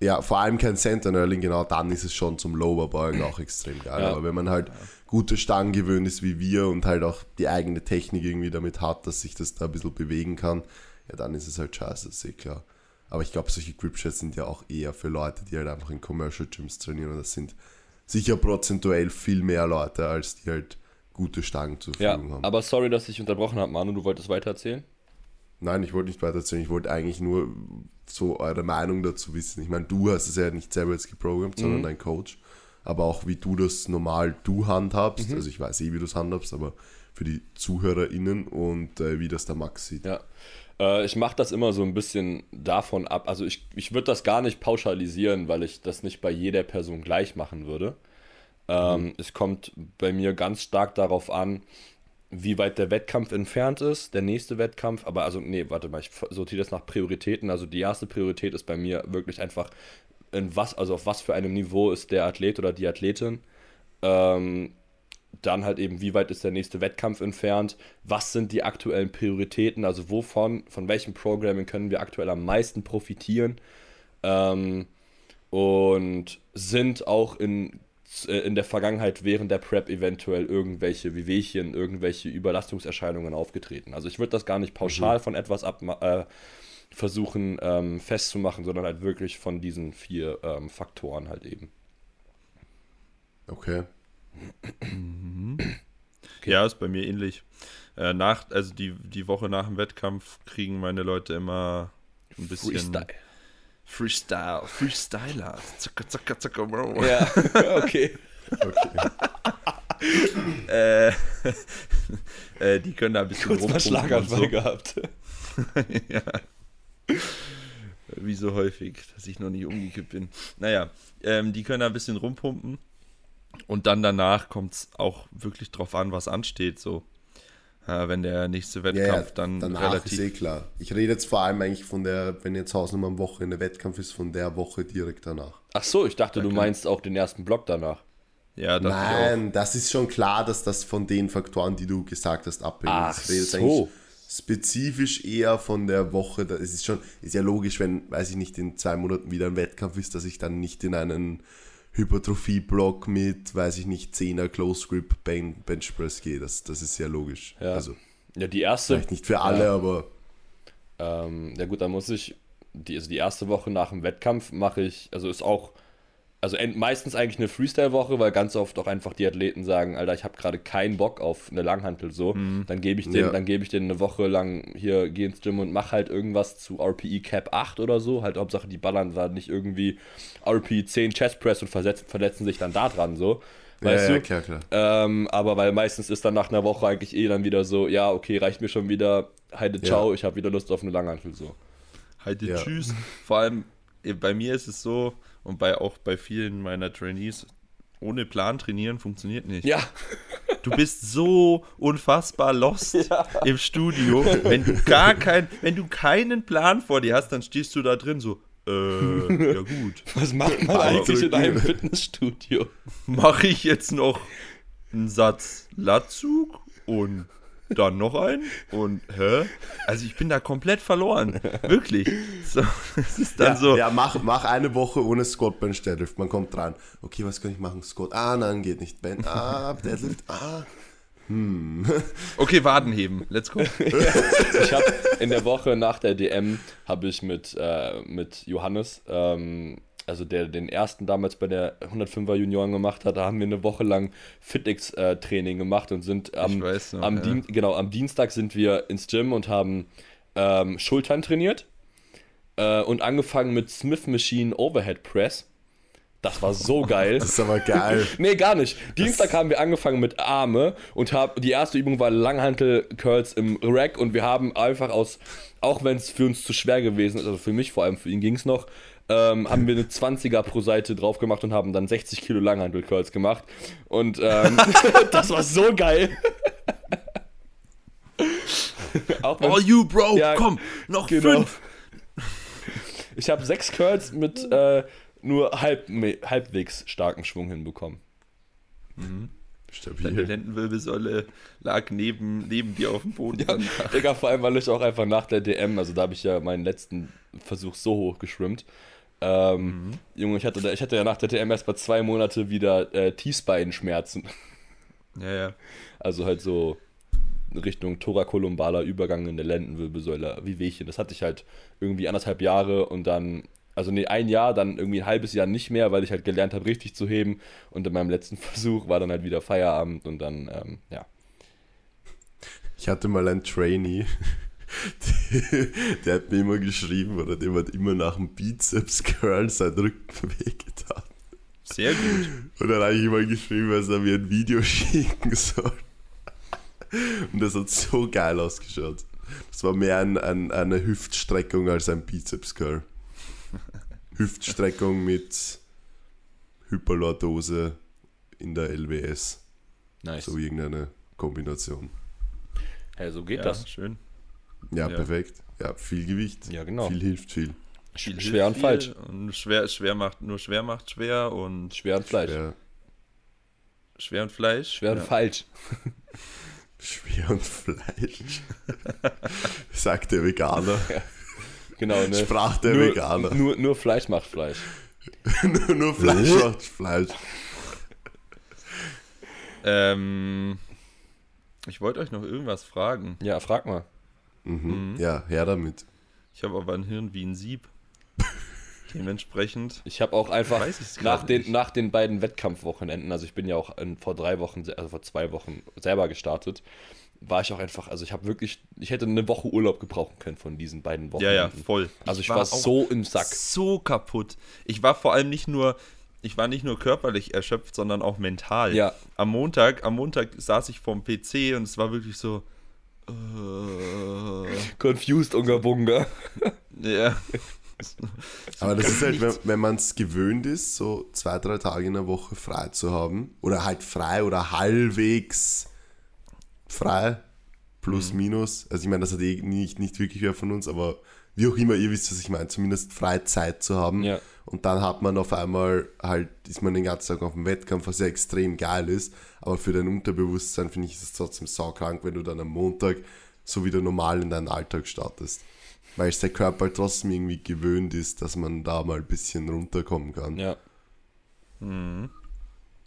ja, vor allem kein Center Nurling, genau, dann ist es schon zum Lowerbeugen auch extrem geil. Ja. Aber wenn man halt gute Stangen gewöhnt ist wie wir und halt auch die eigene Technik irgendwie damit hat, dass sich das da ein bisschen bewegen kann, ja, dann ist es halt scheiße, ist eh klar. Aber ich glaube, solche Grip-Shirts sind ja auch eher für Leute, die halt einfach in Commercial Gyms trainieren und das sind sicher prozentuell viel mehr Leute, als die halt gute Stangen zur Ja, Verfügung haben. aber sorry, dass ich unterbrochen habe, Manu, du wolltest weitererzählen? Nein, ich wollte nicht weiter erzählen. Ich wollte eigentlich nur so eure Meinung dazu wissen. Ich meine, du hast es ja nicht selber jetzt geprogrammt, sondern dein Coach. Aber auch wie du das normal du handhabst. Also ich weiß eh, wie du es handhabst, aber für die ZuhörerInnen und äh, wie das der Max sieht. Ja. Äh, ich mache das immer so ein bisschen davon ab. Also ich, ich würde das gar nicht pauschalisieren, weil ich das nicht bei jeder Person gleich machen würde. Ähm, Es kommt bei mir ganz stark darauf an, wie weit der Wettkampf entfernt ist, der nächste Wettkampf. Aber also, nee, warte mal, ich sortiere das nach Prioritäten. Also die erste Priorität ist bei mir wirklich einfach, in was, also auf was für einem Niveau ist der Athlet oder die Athletin. Ähm, dann halt eben, wie weit ist der nächste Wettkampf entfernt, was sind die aktuellen Prioritäten, also wovon, von welchem Programming können wir aktuell am meisten profitieren ähm, und sind auch in, äh, in der Vergangenheit während der Prep eventuell irgendwelche Wehwehchen, irgendwelche Überlastungserscheinungen aufgetreten. Also ich würde das gar nicht pauschal von etwas ab, äh, versuchen ähm, festzumachen, sondern halt wirklich von diesen vier ähm, Faktoren halt eben. Okay. Ja, ist bei mir ähnlich. Äh, nach, also die, die Woche nach dem Wettkampf kriegen meine Leute immer ein bisschen Freestyle. Freestyle, Freestyler. Zacka, zacka, zacka, bro. Ja, (laughs) okay. okay. Äh, (laughs) äh, die können da ein bisschen Kurz mal rumpumpen und Schlaganfall so. gehabt. (laughs) ja. (laughs) Wie so häufig, dass ich noch nicht umgekippt bin. Naja, ähm, die können da ein bisschen rumpumpen. Und dann danach kommt es auch wirklich drauf an, was ansteht. So, äh, wenn der nächste Wettkampf ja, dann danach relativ. ist eh klar. Ich rede jetzt vor allem eigentlich von der, wenn jetzt Hausnummer am Wochenende Wettkampf ist, von der Woche direkt danach. Ach so, ich dachte, du Okay. meinst auch den ersten Block danach. ja, Nein, das ist schon klar, dass das von den Faktoren, die du gesagt hast, abhängt. Ach Ich rede jetzt so. Spezifisch eher von der Woche. da- Es ist schon, ist ja logisch, wenn, weiß ich nicht, in zwei Monaten wieder ein Wettkampf ist, dass ich dann nicht in einen Hypertrophie-Block mit, weiß ich nicht, 10er Close Grip Ben- Bench Press gehe. Das, das ist ja logisch. Ja. Also Ja, die erste. vielleicht nicht für alle, Ja. aber Ähm, ja gut, dann muss ich, die, also die erste Woche nach dem Wettkampf mache ich, also ist auch, also meistens eigentlich eine Freestyle-Woche, weil ganz oft auch einfach die Athleten sagen, Alter, ich habe gerade keinen Bock auf eine Langhantel so. Dann gebe ich denen, Ja. dann gebe ich denen eine Woche lang hier, geh ins Gym und mach halt irgendwas zu RPE Cap 8 oder so. Halt Hauptsache, die ballern da nicht irgendwie RPE 10 Chest Press und versetzen, verletzen sich dann da dran so. Weißt ja, du? ja, klar, klar. Ähm, aber weil meistens ist dann nach einer Woche eigentlich eh dann wieder so, ja, okay, reicht mir schon wieder, heide, ciao, ich habe wieder Lust auf eine Langhantel so. Heide, Ja. tschüss. Vor allem eh, bei mir ist es so und bei auch bei vielen meiner Trainees, ohne Plan trainieren funktioniert nicht. Ja, Du bist so unfassbar lost (laughs) im Studio. Wenn du gar kein, wenn du keinen Plan vor dir hast, dann stehst du da drin so, äh, ja gut. (laughs) was macht man Aber eigentlich in einem Fitnessstudio? Mache ich jetzt noch einen Satz Latzug und dann noch einen und hä? Also ich bin da komplett verloren. Wirklich. So, es ist dann ja, so. ja, mach, mach eine Woche ohne Squat Bench Deadlift. Man kommt dran. Okay, was kann ich machen? Squat. Ah, nein, geht nicht. Ben, ah, Deadlift. Ah. (laughs) Okay, Waden heben. Let's go. (laughs) (laughs) Ich habe in der Woche nach der DM habe ich mit, äh, mit Johannes, ähm, also der den ersten damals bei der 105er Junioren gemacht hat, da haben wir eine Woche lang FitX-Training gemacht und sind am, noch, am, ja. Dien genau, am Dienstag sind wir ins Gym und haben ähm, Schultern trainiert äh, und angefangen mit Smith Machine Overhead Press. Das war so geil. (laughs) Das ist aber geil. (laughs) Nee, gar nicht. Dienstag haben wir angefangen mit Arme und hab, die erste Übung war Langhantel-Curls im Rack und wir haben einfach aus, auch wenn es für uns zu schwer gewesen ist, also für mich vor allem, für ihn ging es noch, ähm, haben wir eine 20er pro Seite drauf gemacht und haben dann 60 Kilo Langhantel-Curls gemacht. Und ähm, (laughs) das war so geil. (laughs) Auch All you, Bro, Ja, komm, noch genau. fünf. (laughs) Ich habe sechs Curls mit äh, nur halb, halbwegs starken Schwung hinbekommen. Deine Stabil. Lendenwirbelsäule lag neben, neben dir auf dem Boden. Dann- Digga, vor allem, weil ich auch einfach nach der DM, also da habe ich ja meinen letzten Versuch so hoch geschwimmt. Ähm, Junge, ich hatte, ich hatte ja nach der DM erst mal zwei Monate wieder äh, Tiefbeinschmerzen. (laughs) Ja, ja. Also halt so Richtung thorakolumbaler Übergang in der Lendenwirbelsäule, wie Wehchen. Das hatte ich halt irgendwie anderthalb Jahre und dann, also nee, ein Jahr, dann irgendwie ein halbes Jahr nicht mehr, weil ich halt gelernt habe, richtig zu heben. Und in meinem letzten (laughs) Versuch war dann halt wieder Feierabend und dann, ähm, ja. Ich hatte mal einen Trainee, (laughs) (laughs) der hat mir immer geschrieben oder dem hat immer nach dem Bizeps Curl sein Rücken (laughs) wehgetan. Sehr gut. Und dann habe ich immer geschrieben, dass er mir ein Video (laughs) schicken soll. Und das hat so geil ausgeschaut. Das war mehr ein, ein, eine Hüftstreckung als ein Bizeps Curl. Hüftstreckung mit Hyperlordose in der LWS. Nice. So irgendeine Kombination. Hey, so geht Ja, das. schön. Ja, Ja. perfekt. Ja, viel Gewicht. Ja, genau. Viel hilft viel. Viel schwer und hilft falsch. viel Und schwer, schwer macht, nur schwer macht schwer und Schwer und Fleisch. Ja, schwer und Fleisch. Schwer und ja. falsch. (laughs) schwer und Fleisch. (laughs) Sagt der Veganer. Genau, ne? Sprach der nur, Veganer. Nur, nur Fleisch macht Fleisch. (laughs) nur, nur Fleisch macht Fleisch. Ähm, ich wollte euch noch irgendwas fragen. Ja, frag mal. Mhm. Ja, her damit. Ich habe aber ein Hirn wie ein Sieb. (laughs) Dementsprechend. Ich habe auch einfach nach den, nicht. nach den beiden Wettkampfwochenenden, also ich bin ja auch in, vor drei Wochen, also vor zwei Wochen selber gestartet, war ich auch einfach, also ich habe wirklich, ich hätte eine Woche Urlaub gebrauchen können von diesen beiden Ja, ja, Wochenenden. voll. Also ich, war, auch so im Sack. So kaputt. Ich war vor allem nicht nur, ich war nicht nur körperlich erschöpft, sondern auch mental. Ja. Am Montag, am Montag saß ich vorm PC und es war wirklich so. Äh, Confused Unga Bunga. ja. Aber das ist halt, wenn, wenn man es gewöhnt ist, so zwei, drei Tage in der Woche frei zu haben. Oder halt frei oder halbwegs frei. Plus, Mhm. minus. Also ich meine, das hat eh nicht, nicht wirklich wer von uns, aber wie auch immer, ihr wisst, was ich meine. Zumindest Freizeit zu haben. Ja. Und dann hat man auf einmal halt, ist man den ganzen Tag auf dem Wettkampf, was ja extrem geil ist. Aber für dein Unterbewusstsein finde ich ist es trotzdem saukrank, wenn du dann am Montag so wieder normal in deinen Alltag startest. Weil es der Körper halt trotzdem irgendwie gewöhnt ist, dass man da mal ein bisschen runterkommen kann. Ja.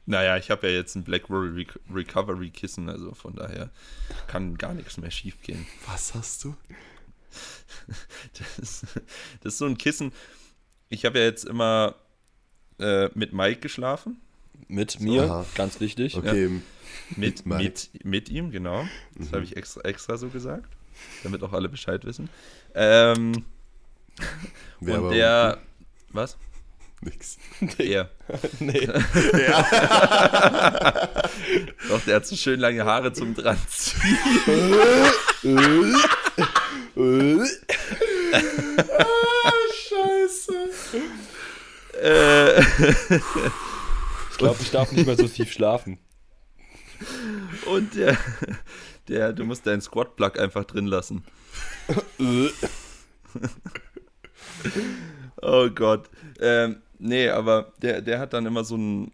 Naja, ich habe ja jetzt ein Blackberry Rec Recovery Kissen, also von daher kann gar nichts mehr schief gehen. Was hast du? (laughs) Das, das ist so ein Kissen. Ich habe ja jetzt immer äh, mit Mike geschlafen. Mit mir, Aha. ganz wichtig. Okay, Mit, Mike. mit, mit ihm, genau. Das habe ich extra, extra so gesagt, damit auch alle Bescheid wissen. Ähm, (laughs) wer und war der. Was? Nix. (laughs) Er. nee. Doch, der hat so schön lange Haare zum dranziehen. Scheiße. Äh, Ich glaube, ich darf nicht mehr so tief schlafen. und der, der, du musst deinen Squat-Plug einfach drin lassen. Oh Gott. Ähm, nee, aber der, der hat dann immer so ein,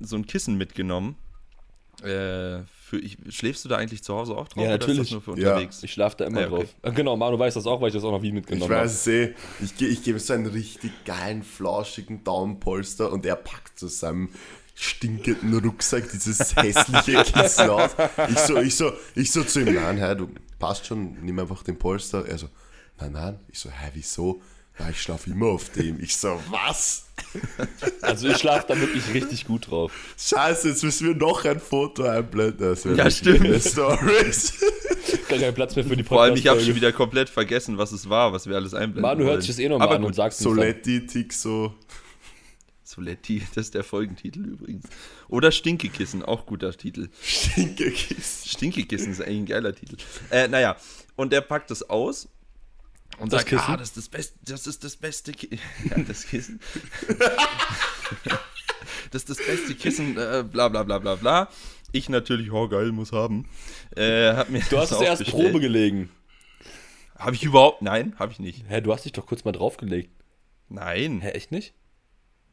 so ein Kissen mitgenommen. Äh, für, ich, schläfst du da eigentlich zu Hause auch drauf? Ja, oder ist das natürlich. nur für Ja. unterwegs? Ich schlafe da immer Ja, okay. drauf. Genau, Manu weiß das auch, weil ich das auch noch wie Ich mitgenommen habe. weiß es eh. Ich, ich gebe so einen richtig geilen, flauschigen Daumenpolster und er packt zu seinem stinkenden Rucksack dieses (laughs) hässliche Kissen aus. Ich so, ich so, ich so zu ihm, nein, Herr, du passt schon, nimm einfach den Polster. Er so, nein, nein. Ich so, hä, wieso? Ja, ich schlafe immer auf dem. Ich so, was? Also ich schlafe da wirklich richtig gut drauf. Scheiße, jetzt müssen wir noch ein Foto einblenden. Das wäre Ja, stimmt. Stories. Gar kein Platz mehr für die Vor allem, ich habe schon wieder komplett vergessen, was es war, was wir alles einblenden Manu hört sich das eh nochmal Aber an und sagt es. Soletti, Tixo. Soletti, (laughs) das ist der Folgentitel übrigens. Oder Stinkekissen, auch guter Titel. Stinkekissen. Stinkekissen ist eigentlich ein geiler Titel. Äh, naja, und der packt es aus und Das sagt, Kissen? ah, das ist das beste, das ist das beste Ki (laughs) ja, das Kissen. (laughs) das ist das beste Kissen, äh, bla bla bla bla bla. Ich natürlich, oh geil, muss haben. Äh, hab mir Du hast es erst Probe gelegen. Habe ich überhaupt? Nein, habe ich nicht. Hä, du hast dich doch kurz mal draufgelegt. Nein, Hä, echt nicht?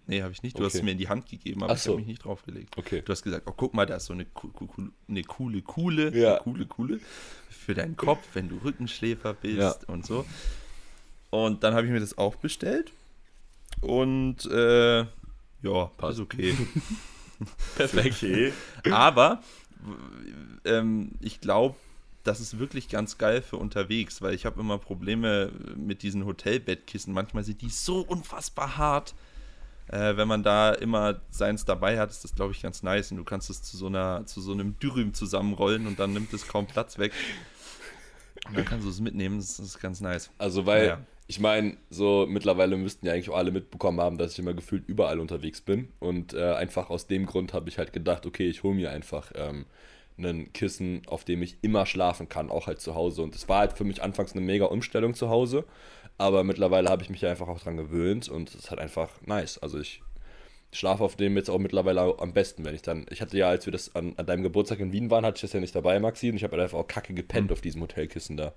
Nee, habe ich nicht. Du hast Okay. es mir in die Hand gegeben, aber Ach ich so. habe mich nicht draufgelegt. Okay. Du hast gesagt, oh guck mal, da ist so eine, eine coole Kuhle, Ja. coole Kuhle für deinen Kopf, wenn du Rückenschläfer bist Ja. und so. Und dann habe ich mir das auch bestellt und äh, ja, Passt. ist okay. (laughs) Perfekt. Okay. (laughs) Aber ähm, ich glaube, das ist wirklich ganz geil für unterwegs, weil ich habe immer Probleme mit diesen Hotelbettkissen. Manchmal sind die so unfassbar hart. Äh, wenn man da immer seins dabei hat, ist das, glaube ich, ganz nice. Und du kannst es zu so, einer, zu so einem Dürüm zusammenrollen und dann nimmt es kaum Platz weg. Und dann kannst du es mitnehmen, das ist ganz nice. Also, weil, Ja. ich meine, so mittlerweile müssten ja eigentlich auch alle mitbekommen haben, dass ich immer gefühlt überall unterwegs bin. Und äh, einfach aus dem Grund habe ich halt gedacht, okay, ich hole mir einfach ähm, ein Kissen, auf dem ich immer schlafen kann, auch halt zu Hause. Und es war halt für mich anfangs eine mega Umstellung zu Hause. Aber mittlerweile habe ich mich einfach auch dran gewöhnt und es ist halt einfach nice. Also ich schlafe auf dem jetzt auch mittlerweile auch am besten, wenn ich dann. Ich hatte ja, als wir das an, an deinem Geburtstag in Wien waren, hatte ich das ja nicht dabei, Maxi, und ich habe halt einfach auch kacke gepennt auf diesem Hotelkissen da.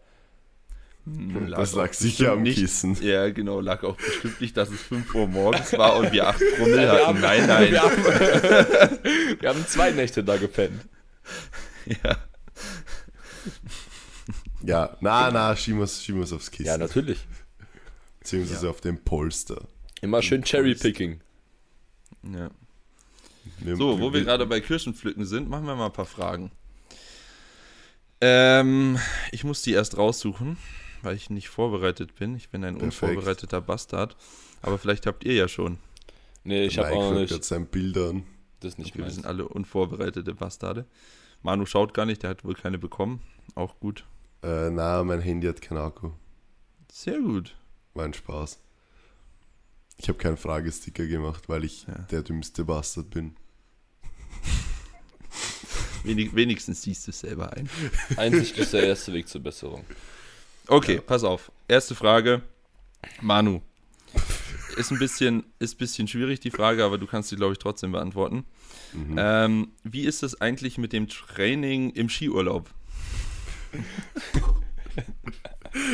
Das lag sicher am bestimmt Kissen. Nicht, ja, genau, lag auch bestimmt nicht, dass es 5 Uhr morgens war und wir 8 Promille (laughs) hatten. Nein, nein. (laughs) Wir haben, (laughs) wir haben zwei Nächte da gepennt. Ja. Ja, na, na, schieben wir es aufs Kissen. Ja, natürlich. Beziehungsweise auf den Polster. Immer schön Cherry-Picking. Ja. Wir- So, wo wir gerade bei Kirschenpflücken sind, machen wir mal ein paar Fragen. Ähm, ich muss die erst raussuchen, weil ich nicht vorbereitet bin. Ich bin ein Perfekt. unvorbereiteter Bastard. Aber vielleicht habt ihr ja schon. Nee, ich habe auch nicht. grad sein Bild an. Das ist nicht Okay, wir sind alle unvorbereitete Bastarde. Manu schaut gar nicht, der hat wohl keine bekommen. Auch gut. Äh, na, mein Handy hat keinen Akku. Sehr gut. War ein Spaß. Ich habe keinen Fragesticker gemacht, weil ich Ja. der dümmste Bastard bin. (laughs) Wenig, wenigstens siehst du es selber ein. Einzig ist der erste Weg zur Besserung. Okay, pass auf. Erste Frage. Manu. Ist ein bisschen, ist ein bisschen schwierig, die Frage, aber du kannst sie, glaube ich, trotzdem beantworten. Mhm. Ähm, wie ist es eigentlich mit dem Training im Skiurlaub?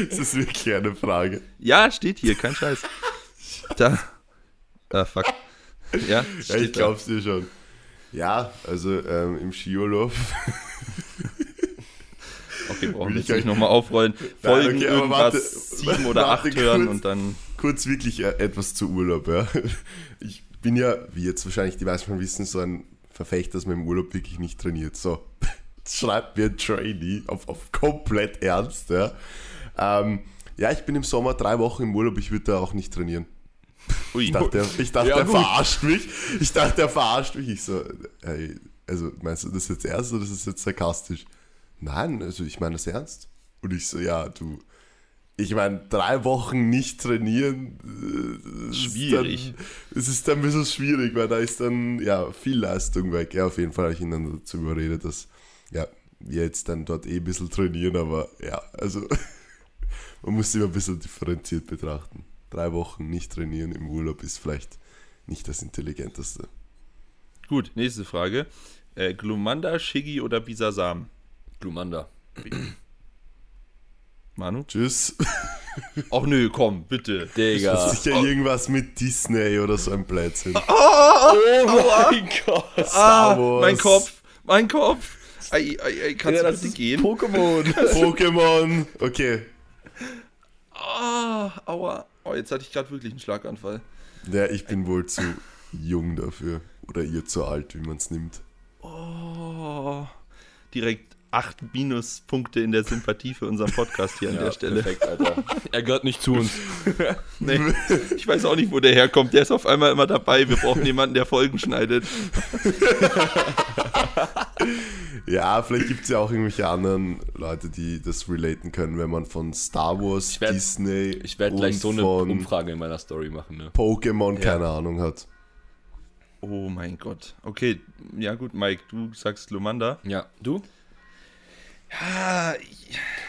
Das ist wirklich eine Frage. Ja, steht hier, kein Scheiß. Da. Ah, fuck. Ja, Ja, ich glaub's dir schon. Ja, also ähm, im Skiurlaub. da. Okay, brauchen wir ich jetzt nicht euch- nochmal aufrollen. Folgen okay, aber irgendwas warte, sieben oder warte acht hören kurz. und dann. Kurz wirklich äh, etwas zu Urlaub, ja. Ich bin ja, wie jetzt wahrscheinlich die meisten schon wissen, so ein Verfechter, dass man im Urlaub wirklich nicht trainiert. So, (laughs) schreibt mir ein Trainee auf, auf komplett ernst, ja. Ähm, ja, ich bin im Sommer drei Wochen im Urlaub, ich würde da auch nicht trainieren. Ui, Ich dachte, er- ich dachte Ja, er verarscht mich. Ich dachte, er verarscht mich. Ich so, ey, also meinst du das jetzt ernst oder ist das jetzt sarkastisch? Nein, also ich meine das ernst. Und ich so, ja, du, ich meine, drei Wochen nicht trainieren, äh, ist Schwierig. Dann, es ist dann ein bisschen schwierig, weil da ist dann, ja, viel Leistung weg. Ja, auf jeden Fall habe ich ihn dann dazu überredet, dass, ja, wir jetzt dann dort eh ein bisschen trainieren, aber ja, also (laughs) man muss immer ein bisschen differenziert betrachten. Drei Wochen nicht trainieren im Urlaub ist vielleicht nicht das Intelligenteste. gut, nächste Frage. Äh, Glumanda, Shiggy oder Bisasam? Glumanda. Manu? Tschüss. Ach nö, komm, bitte. Digga. Sicher irgendwas mit Disney oder so ein Blödsinn. (laughs) Oh mein Gott. Ah, Star Wars. mein Kopf, mein Kopf. Ei, ei, ei, kannst Ja, du das bitte ist gehen? Pokémon. (laughs) Pokémon. Okay. Ah, aua. Oh, jetzt hatte ich gerade wirklich einen Schlaganfall. Ja, ich bin wohl zu jung dafür. Oder ihr zu alt, wie man es nimmt. Oh, direkt acht Minuspunkte in der Sympathie für unseren Podcast hier an der Stelle. Perfekt, Alter. Er gehört nicht zu uns. (laughs) Nee, ich weiß auch nicht, wo der herkommt. Der ist auf einmal immer dabei. Wir brauchen jemanden, der Folgen schneidet. (laughs) Ja, vielleicht gibt es ja auch irgendwelche anderen Leute, die das relaten können, wenn man von Star Wars, Ich werd- Disney Ich werde gleich so eine von Umfrage in meiner Story machen, ne? Pokémon keine Ahnung hat. Oh mein Gott. Okay, ja gut, Mike, du sagst Lumanda. Ja, du? Ja,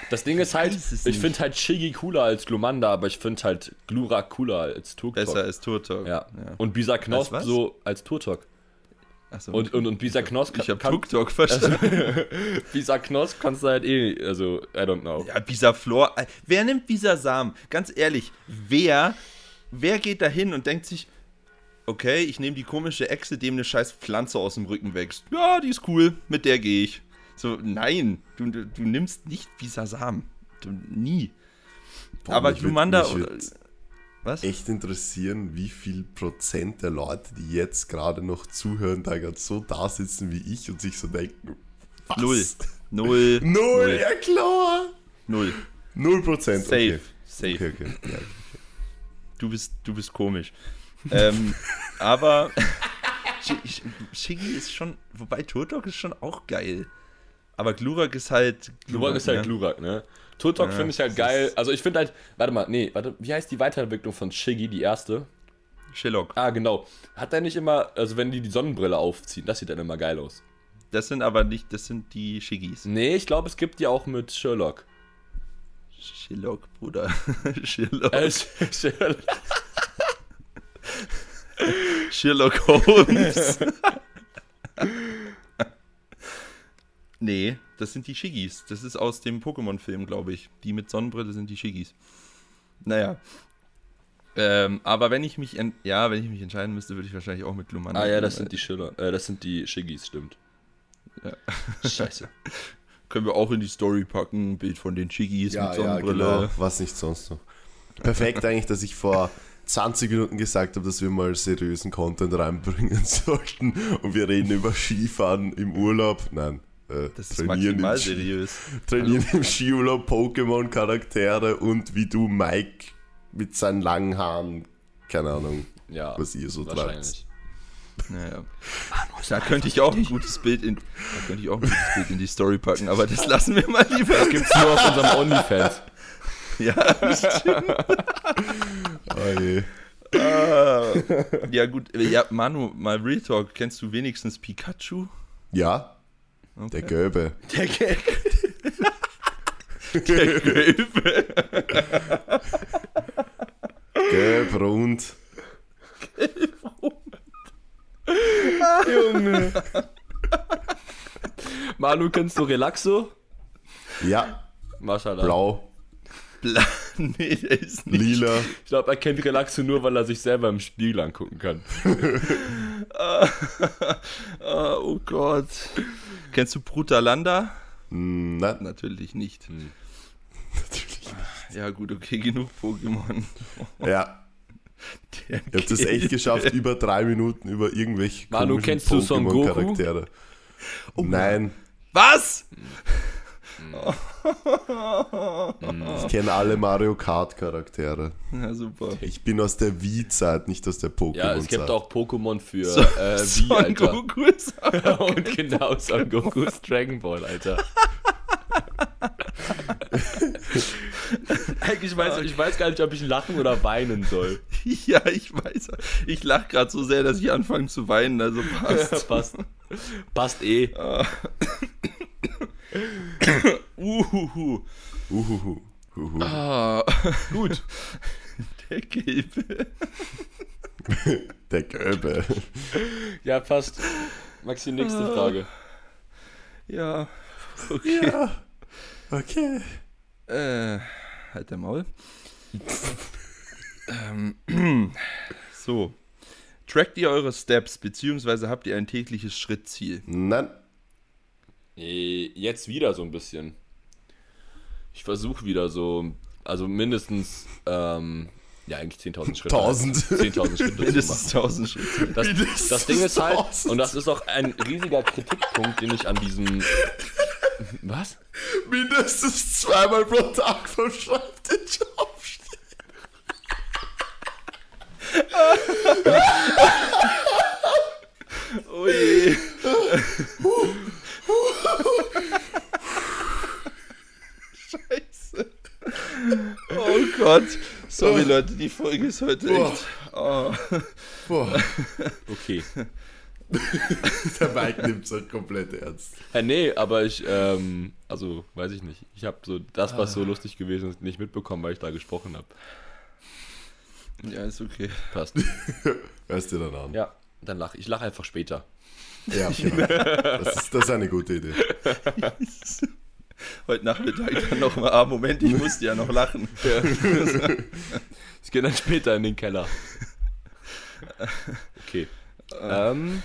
Das Ding ist halt, ich finde halt Shiggy cooler als Glumanda, aber ich finde halt Glurak cooler als Turtok. besser als Turtok. Ja. Und Bisa Knosp was? so als Turtok. Achso, Und, und, und Bisa Knosp ich habe kann, Tuktok verstanden. (laughs) Bisa Knosp kannst du halt eh, also, I don't know. Ja, Bisaflor. äh, Wer nimmt Bisasam? Ganz ehrlich, wer, wer geht da hin und denkt sich, okay, ich nehme die komische Echse, dem eine scheiß Pflanze aus dem Rücken wächst. Ja, die ist cool, mit der gehe ich. So, nein, du, du, du nimmst nicht Bisasam. Du, nie. Boah, Aber Glumanda oder. würd Was? Echt interessieren, wie viel Prozent der Leute, die jetzt gerade noch zuhören, da gerade so da sitzen wie ich und sich so denken, was? Null. (laughs) Null. Null, ja klar. Null. Null Prozent. Safe. Okay. Safe. Okay, okay. Ja. Du bist, du bist komisch. ähm, (laughs) aber Sh- Sh- Shiggy ist schon, wobei Turtok ist schon auch geil. Aber Glurak ist halt. Glurak ist halt ne? Glurak, ne? Turtok Ja, finde ich halt geil. Also ich finde halt, warte mal, nee, warte, wie heißt die Weiterentwicklung von Shiggy, die erste? Shillock. Ah, genau. Hat er nicht immer, also wenn die die Sonnenbrille aufziehen, das sieht dann immer geil aus. Das sind aber nicht, das sind die Shiggys. Nee, ich glaube, es gibt die auch mit Sherlock. Shillock, Bruder. (laughs) Shillock. Äh, Sherlock. Sherlock Holmes. (laughs) nee, das sind die Shiggys. Das ist aus dem Pokémon-Film, glaube ich. Die mit Sonnenbrille sind die Shiggys. Naja. Ähm, aber wenn ich mich, ja, wenn ich mich entscheiden müsste, würde ich wahrscheinlich auch mit Lumanda. Ah ja, das sind die Sherlock, äh, das sind die Shiggys, stimmt. Ja. Scheiße. (laughs) Können wir auch in die Story packen. Ein Bild von den Shiggys Ja, mit ja, Sonnenbrille. genau. Was nicht sonst noch. Perfekt eigentlich, dass ich vor 20 Minuten gesagt habe, dass wir mal seriösen Content reinbringen (laughs) sollten und wir reden über Skifahren im Urlaub. Nein, äh, Das ist maximal seriös. trainieren im Skiurlaub (laughs) Pokémon-Charaktere und wie du Mike mit seinen langen Haaren, keine Ahnung, Ja, was ihr so treibt. wahrscheinlich. Naja. (laughs) Da könnte ich auch ein gutes Bild in, da könnte ich auch ein gutes Bild in die Story packen, aber das lassen wir mal lieber. Das gibt's nur auf unserem OnlyFans. (laughs) Ja, Oh je. Ah, ja gut. Ja, Manu, mal Real Talk. Kennst du wenigstens Pikachu? Ja, Okay. der Gelbe. (laughs) Der Gag. Der Gelbe. Gelb, rund. Junge. Manu, kennst du Relaxo? Ja, Maschallah. blau, Bla (laughs) nee, der ist nicht. lila. Ich glaube, er kennt Relaxo nur, weil er sich selber im Spiegel angucken kann. (laughs) (laughs) Ah, oh Gott. Kennst du Brutalanda? Hm, Nein, Natürlich nicht. natürlich. Ja gut, okay, genug Pokémon. Ja, Der ich habe das echt geschafft, über drei Minuten über irgendwelche Manu, komischen kennst du Son Goku? Pokémon-Charaktere. Nein, Was? (laughs) ich kenne alle Mario Kart-Charaktere. Ja, super. Ich bin aus der Wii-Zeit, nicht aus der Ja, es gibt Pokémon-Zeit. auch Pokémon für So- äh, (laughs) Wii, Son Alter. Goku ist auch- (laughs) Und genau Son Gokus Dragon Ball, Alter. Eigentlich weiß ich weiß gar nicht, ob ich lachen oder weinen soll. Ja, ich weiß. Ich lache gerade so sehr, dass ich anfange zu weinen, also passt. Passt. Passt eh. (coughs) Uhuhu. Uhuhu. Uhu. Ah, Gut. (laughs) der Gelbe. (laughs) Der Gelbe. Ja, passt. Maxi, nächste Frage. Ja, okay. Ja. Okay. Äh, halt der Maul. (laughs) ähm, (clears throat) so. Trackt ihr eure Steps, beziehungsweise habt ihr ein tägliches Schrittziel? Nein. Jetzt wieder so ein bisschen. Ich versuche wieder so, also mindestens, ähm, ja, eigentlich 10.000 Schritte. 1000. 10.000 Schritte (laughs) Mindestens machen. 1000 Schritte. Das, Mindestens das Ding ist halt, 1000. und das ist auch ein riesiger Kritikpunkt, den ich an diesem. Was? Mindestens zweimal pro Tag vom Schreibtisch aufstehen. (laughs) Oh je. (laughs) Scheiße. Oh Gott. Sorry Leute, die Folge ist heute Boah. echt. Oh. Boah. (laughs) Okay. (laughs) Der Mike nimmt es auch komplett ernst. Ja, nee, aber ich, ähm, also weiß ich nicht. Ich habe so das, was so Ah. lustig gewesen ist, nicht mitbekommen, weil ich da gesprochen habe. Ja, ist okay. Passt. (laughs) Hörst dir dann an. Ja, dann lach ich. lache einfach später. Ja, genau. Das ist, das ist eine gute Idee. (laughs) Heute Nachmittag dann nochmal, ah, Moment, ich musste ja noch lachen. (laughs) (laughs) Ich gehe dann später in den Keller. Okay. Ähm,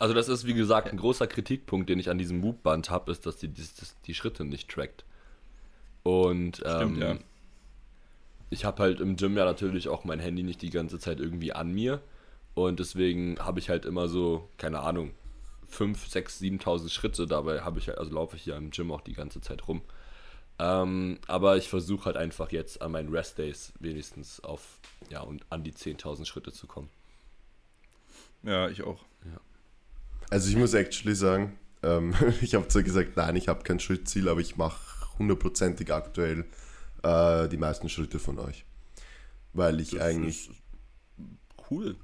also das ist, wie gesagt, ein großer Kritikpunkt, den ich an diesem Moop-Band habe, ist, dass die, die, die Schritte nicht trackt. Und ähm, Stimmt, ja. ich habe halt im Gym ja natürlich auch mein Handy nicht die ganze Zeit irgendwie an mir. Und deswegen habe ich halt immer so, keine Ahnung, 5, 6, 7.000 Schritte. Dabei habe ich halt, also laufe ich ja im Gym auch die ganze Zeit rum. Ähm, aber ich versuche halt einfach jetzt an meinen Rest-Days wenigstens auf, ja, und an die 10.000 Schritte zu kommen. Ja, ich auch. Also ich muss actually sagen, ähm, (laughs) ich habe zwar gesagt, nein, ich habe kein Schrittziel, aber ich mache hundertprozentig aktuell äh, die meisten Schritte von euch. Weil ich Das eigentlich... ist Cool.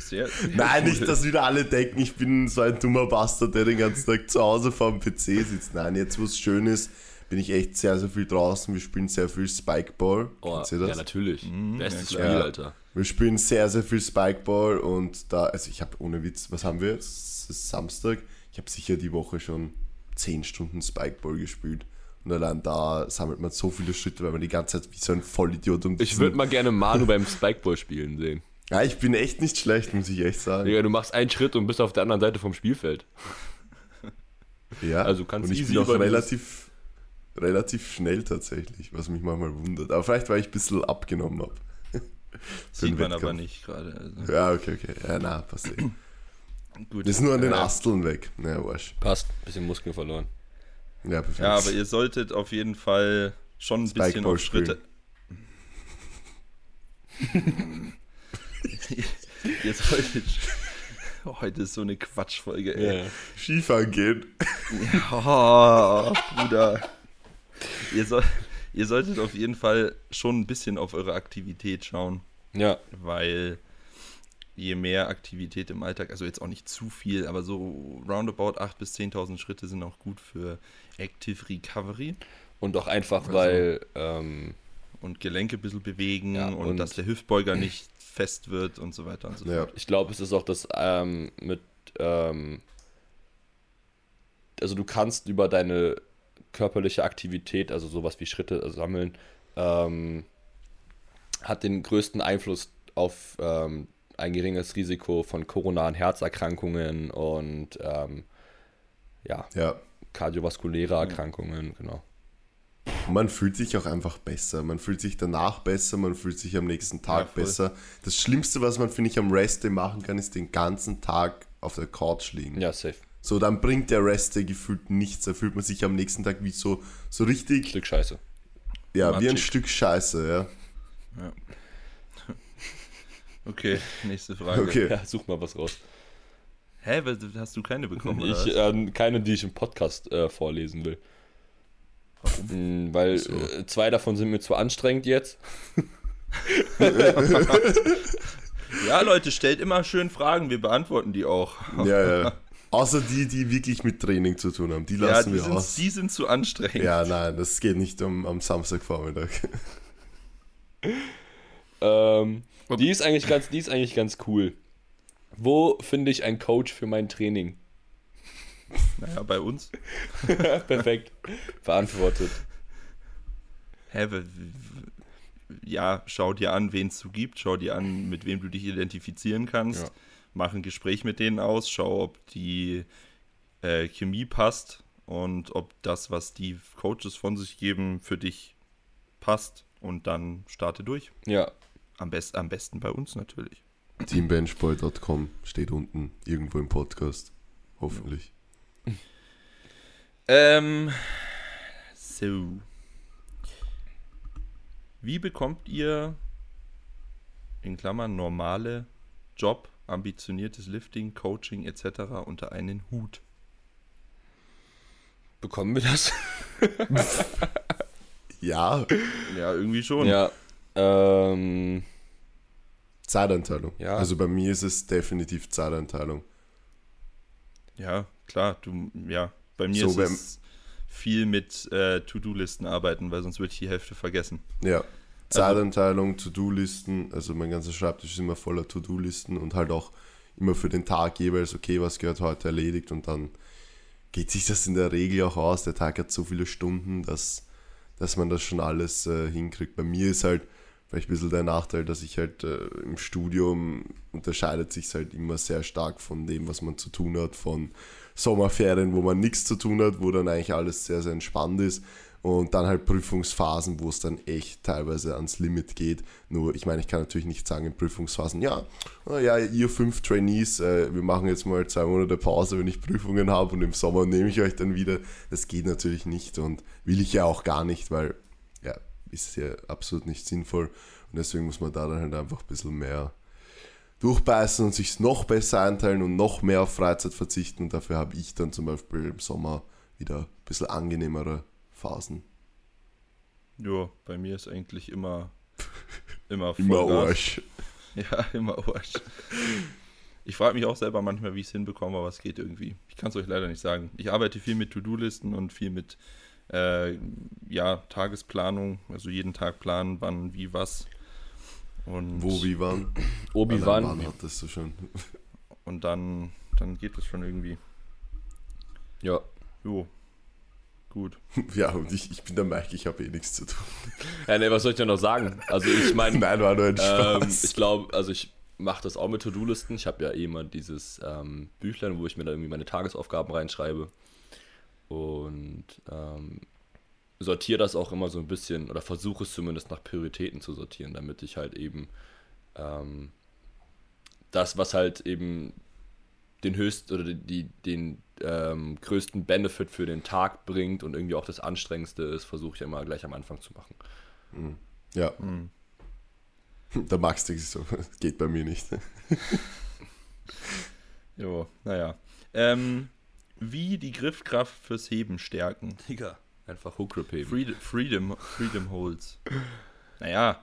Sehr, (laughs) sehr Nein, cool. nicht, dass wieder alle denken, ich bin so ein dummer Bastard, der den ganzen Tag zu Hause vor dem PC sitzt. Nein, jetzt wo es schön ist, bin ich echt sehr, sehr viel draußen. Wir spielen sehr viel Spikeball. Oh, ja, das? natürlich. Bestes ja, Spiel. Alter. Wir spielen sehr, sehr viel Spikeball und da, also ich habe ohne Witz, was haben wir jetzt? Es ist Samstag. Ich habe sicher die Woche schon 10 Stunden Spikeball gespielt. Und allein da sammelt man so viele Schritte, weil man die ganze Zeit wie so ein Vollidiot um Ich würde mal gerne Manu beim Spikeball spielen sehen. Ja, ich bin echt nicht schlecht, muss ich echt sagen. Digga, du machst einen Schritt und bist auf der anderen Seite vom Spielfeld. Ja, Also kannst und ich easy bin auch relativ, relativ schnell tatsächlich, was mich manchmal wundert. Aber vielleicht, weil ich ein bisschen abgenommen habe. (laughs) Sieht man aber Wettkampf. nicht gerade. Also. Ja, okay, okay. Ja, na, passiert. (clears throat) Gut. Das ist nur an den Äh, Asteln weg. Naja, Arsch. Passt. Bisschen Muskeln verloren. Ja, perfekt. Ja, aber ihr solltet auf jeden Fall schon ein bisschen auf Schritte. (laughs) ihr solltet. Oh, heute ist so eine Quatschfolge, ey. Skifahren gehen. Oh, Bruder. Ihr, soll, ihr solltet auf jeden Fall schon ein bisschen auf eure Aktivität schauen, Ja. weil je mehr Aktivität im Alltag, also jetzt auch nicht zu viel, aber so roundabout 8.000 bis 10.000 Schritte sind auch gut für Active Recovery Und auch einfach, weil, ähm, und Gelenke ein bisschen bewegen Ja, und, und- dass der Hüftbeuger nicht fest wird und so weiter und so Ja. fort. ich glaube, es ist auch das ähm, mit, ähm, also du kannst über deine körperliche Aktivität, also sowas wie Schritte sammeln, ähm, hat den größten Einfluss auf ähm, ein geringes Risiko von koronaren Herzerkrankungen und ähm, ja, Ja. kardiovaskuläre Erkrankungen, genau. Man fühlt sich auch einfach besser. Man fühlt sich danach besser, man fühlt sich am nächsten Tag Ja, besser. Das Schlimmste, was man, finde ich, am Rest Day machen kann, ist den ganzen Tag auf der Couch liegen. Ja, safe. So, dann bringt der Rest Day gefühlt nichts. Da fühlt man sich am nächsten Tag wie so, so richtig, Stück Scheiße. ja, wie ein. Stück Scheiße, ja. (laughs) Okay, nächste Frage. Okay. Ja, such mal was raus. Hä, was- hast du keine bekommen? oder Ich, ähm, keine, die ich im Podcast äh, vorlesen will. Mm, Weil Wieso? äh, zwei davon sind mir zu anstrengend jetzt. Ja, Leute, stellt immer schön Fragen, wir beantworten die auch. Ja, ja. Außer die, die wirklich mit Training zu tun haben. Die Ja, lassen die wir sind, aus. die sind zu anstrengend. Ja, nein, das geht nicht um, am Samstagvormittag. Ähm, die, ist eigentlich ganz, die ist eigentlich ganz cool. Wo finde ich einen Coach für mein Training? (laughs) Naja, bei uns. (laughs) Perfekt. Beantwortet. Hä, ja, schau dir an, wen es so gibt, schau dir an, mit wem du dich identifizieren kannst, Ja. mach ein Gespräch mit denen aus, schau, ob die äh, Chemie passt und ob das, was die Coaches von sich geben, für dich passt und dann starte durch. Ja. Am, best, am besten bei uns natürlich. Teambenchboy.com steht unten irgendwo im Podcast. Hoffentlich. Ähm, so. Wie bekommt ihr in Klammern normale Job, ambitioniertes Lifting, Coaching etc. unter einen Hut? Bekommen wir das? (laughs) Ja, Ja, irgendwie schon. Ja. Ähm, Zeiteinteilung. Ja. Also bei mir ist es definitiv Zeiteinteilung. Ja, klar, du, ja. Bei mir So, ist es viel mit äh, To-Do-Listen arbeiten, weil sonst würde ich die Hälfte vergessen. Ja. Zeiteinteilung, To-Do-Listen, also mein ganzer Schreibtisch ist immer voller To-Do-Listen und halt auch immer für den Tag jeweils, okay, was gehört heute erledigt und dann geht sich das in der Regel auch aus. Der Tag hat so viele Stunden, dass, dass man das schon alles äh, hinkriegt. Bei mir ist halt vielleicht ein bisschen der Nachteil, dass ich halt äh, im Studium unterscheidet sich halt immer sehr stark von dem, was man zu tun hat, von Sommerferien, wo man nichts zu tun hat, wo dann eigentlich alles sehr, sehr entspannt ist. Und dann halt Prüfungsphasen, wo es dann echt teilweise ans Limit geht. Nur, ich meine, ich kann natürlich nicht sagen in Prüfungsphasen, ja, ja, ihr fünf Trainees, äh, wir machen jetzt mal zwei Monate Pause, wenn ich Prüfungen habe und im Sommer nehme ich euch dann wieder. Das geht natürlich nicht und will ich ja auch gar nicht, weil, ja, ist ja absolut nicht sinnvoll. Und deswegen muss man da dann halt einfach ein bisschen mehr durchbeißen und sich noch besser einteilen und noch mehr auf Freizeit verzichten. Und dafür habe ich dann zum Beispiel im Sommer wieder ein bisschen angenehmere Phasen. Ja, bei mir ist eigentlich immer (laughs) immer Immer. Arsch. (laughs) Ja, immer Arsch. Ich frage mich auch selber manchmal, wie ich es hinbekomme, aber es geht irgendwie. Ich kann es euch leider nicht sagen. Ich arbeite viel mit To-Do-Listen und viel mit äh, ja, Tagesplanung, also jeden Tag planen, wann, wie, was. Und, Wo, wann? Obi-Wan. Wann hattest du schon? (laughs) und dann, dann geht es schon irgendwie. Ja. Jo. Gut. (laughs) Ja, und ich, ich bin der Mike, ich habe eh nichts zu tun. ja ne, was soll ich denn noch sagen? Also ich meine, (laughs) Nein, war nur ein ähm, Spaß. ich glaube, also ich mache das auch mit To-Do-Listen. Ich habe ja eh immer dieses ähm, Büchlein, wo ich mir da irgendwie meine Tagesaufgaben reinschreibe. Und ähm, sortiere das auch immer so ein bisschen, oder versuche es zumindest nach Prioritäten zu sortieren, damit ich halt eben ähm, das, was halt eben den höchsten oder die, den ähm, größten Benefit für den Tag bringt und irgendwie auch das anstrengendste ist, versuche ich immer gleich am Anfang zu machen. ja, (laughs) Hm. der Max denkt sich so, geht bei mir nicht. (laughs) Jo, naja. Ähm, wie die Griffkraft fürs Heben stärken. Digga. Einfach Hook Grip heben. Freedom, Freedom, Freedom Holds. Naja,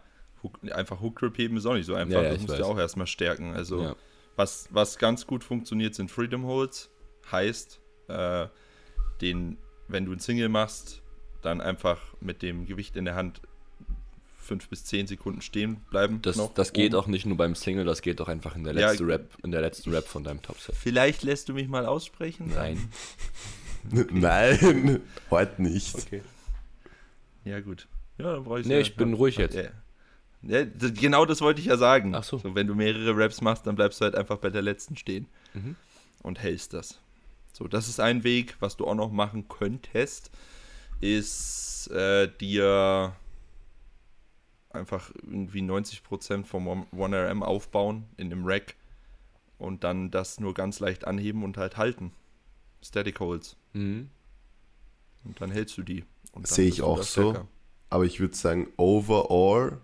einfach Hook Grip heben ist auch nicht so einfach. Ja, ja, das musst du weiß. auch erstmal stärken. Also, Ja. was, was ganz gut funktioniert, sind Freedom Holds. Heißt, äh, den, wenn du ein Single machst, dann einfach mit dem Gewicht in der Hand fünf bis zehn Sekunden stehen bleiben. Das, das geht oben. auch nicht nur beim Single, das geht auch einfach in der Ja, letzten Rap, in der letzten Rap von deinem Topset. Vielleicht lässt du mich mal aussprechen. Nein. (laughs) (laughs) Nein, heute nicht. Okay. Ja, gut. Ja, dann brauche ich Nee, ich bin ruhig jetzt. Ja. Ja, genau das wollte ich ja sagen. Ach so. Wenn du mehrere Raps machst, dann bleibst du halt einfach bei der letzten stehen Mhm. und hältst das. So, das ist ein Weg, was du auch noch machen könntest, ist äh, dir einfach irgendwie 90% vom 1RM aufbauen in dem Rack und dann das nur ganz leicht anheben und halt halten. Static Holds. Mhm. Und dann hältst du die. Sehe ich auch so. stärker. Aber ich würde sagen, overall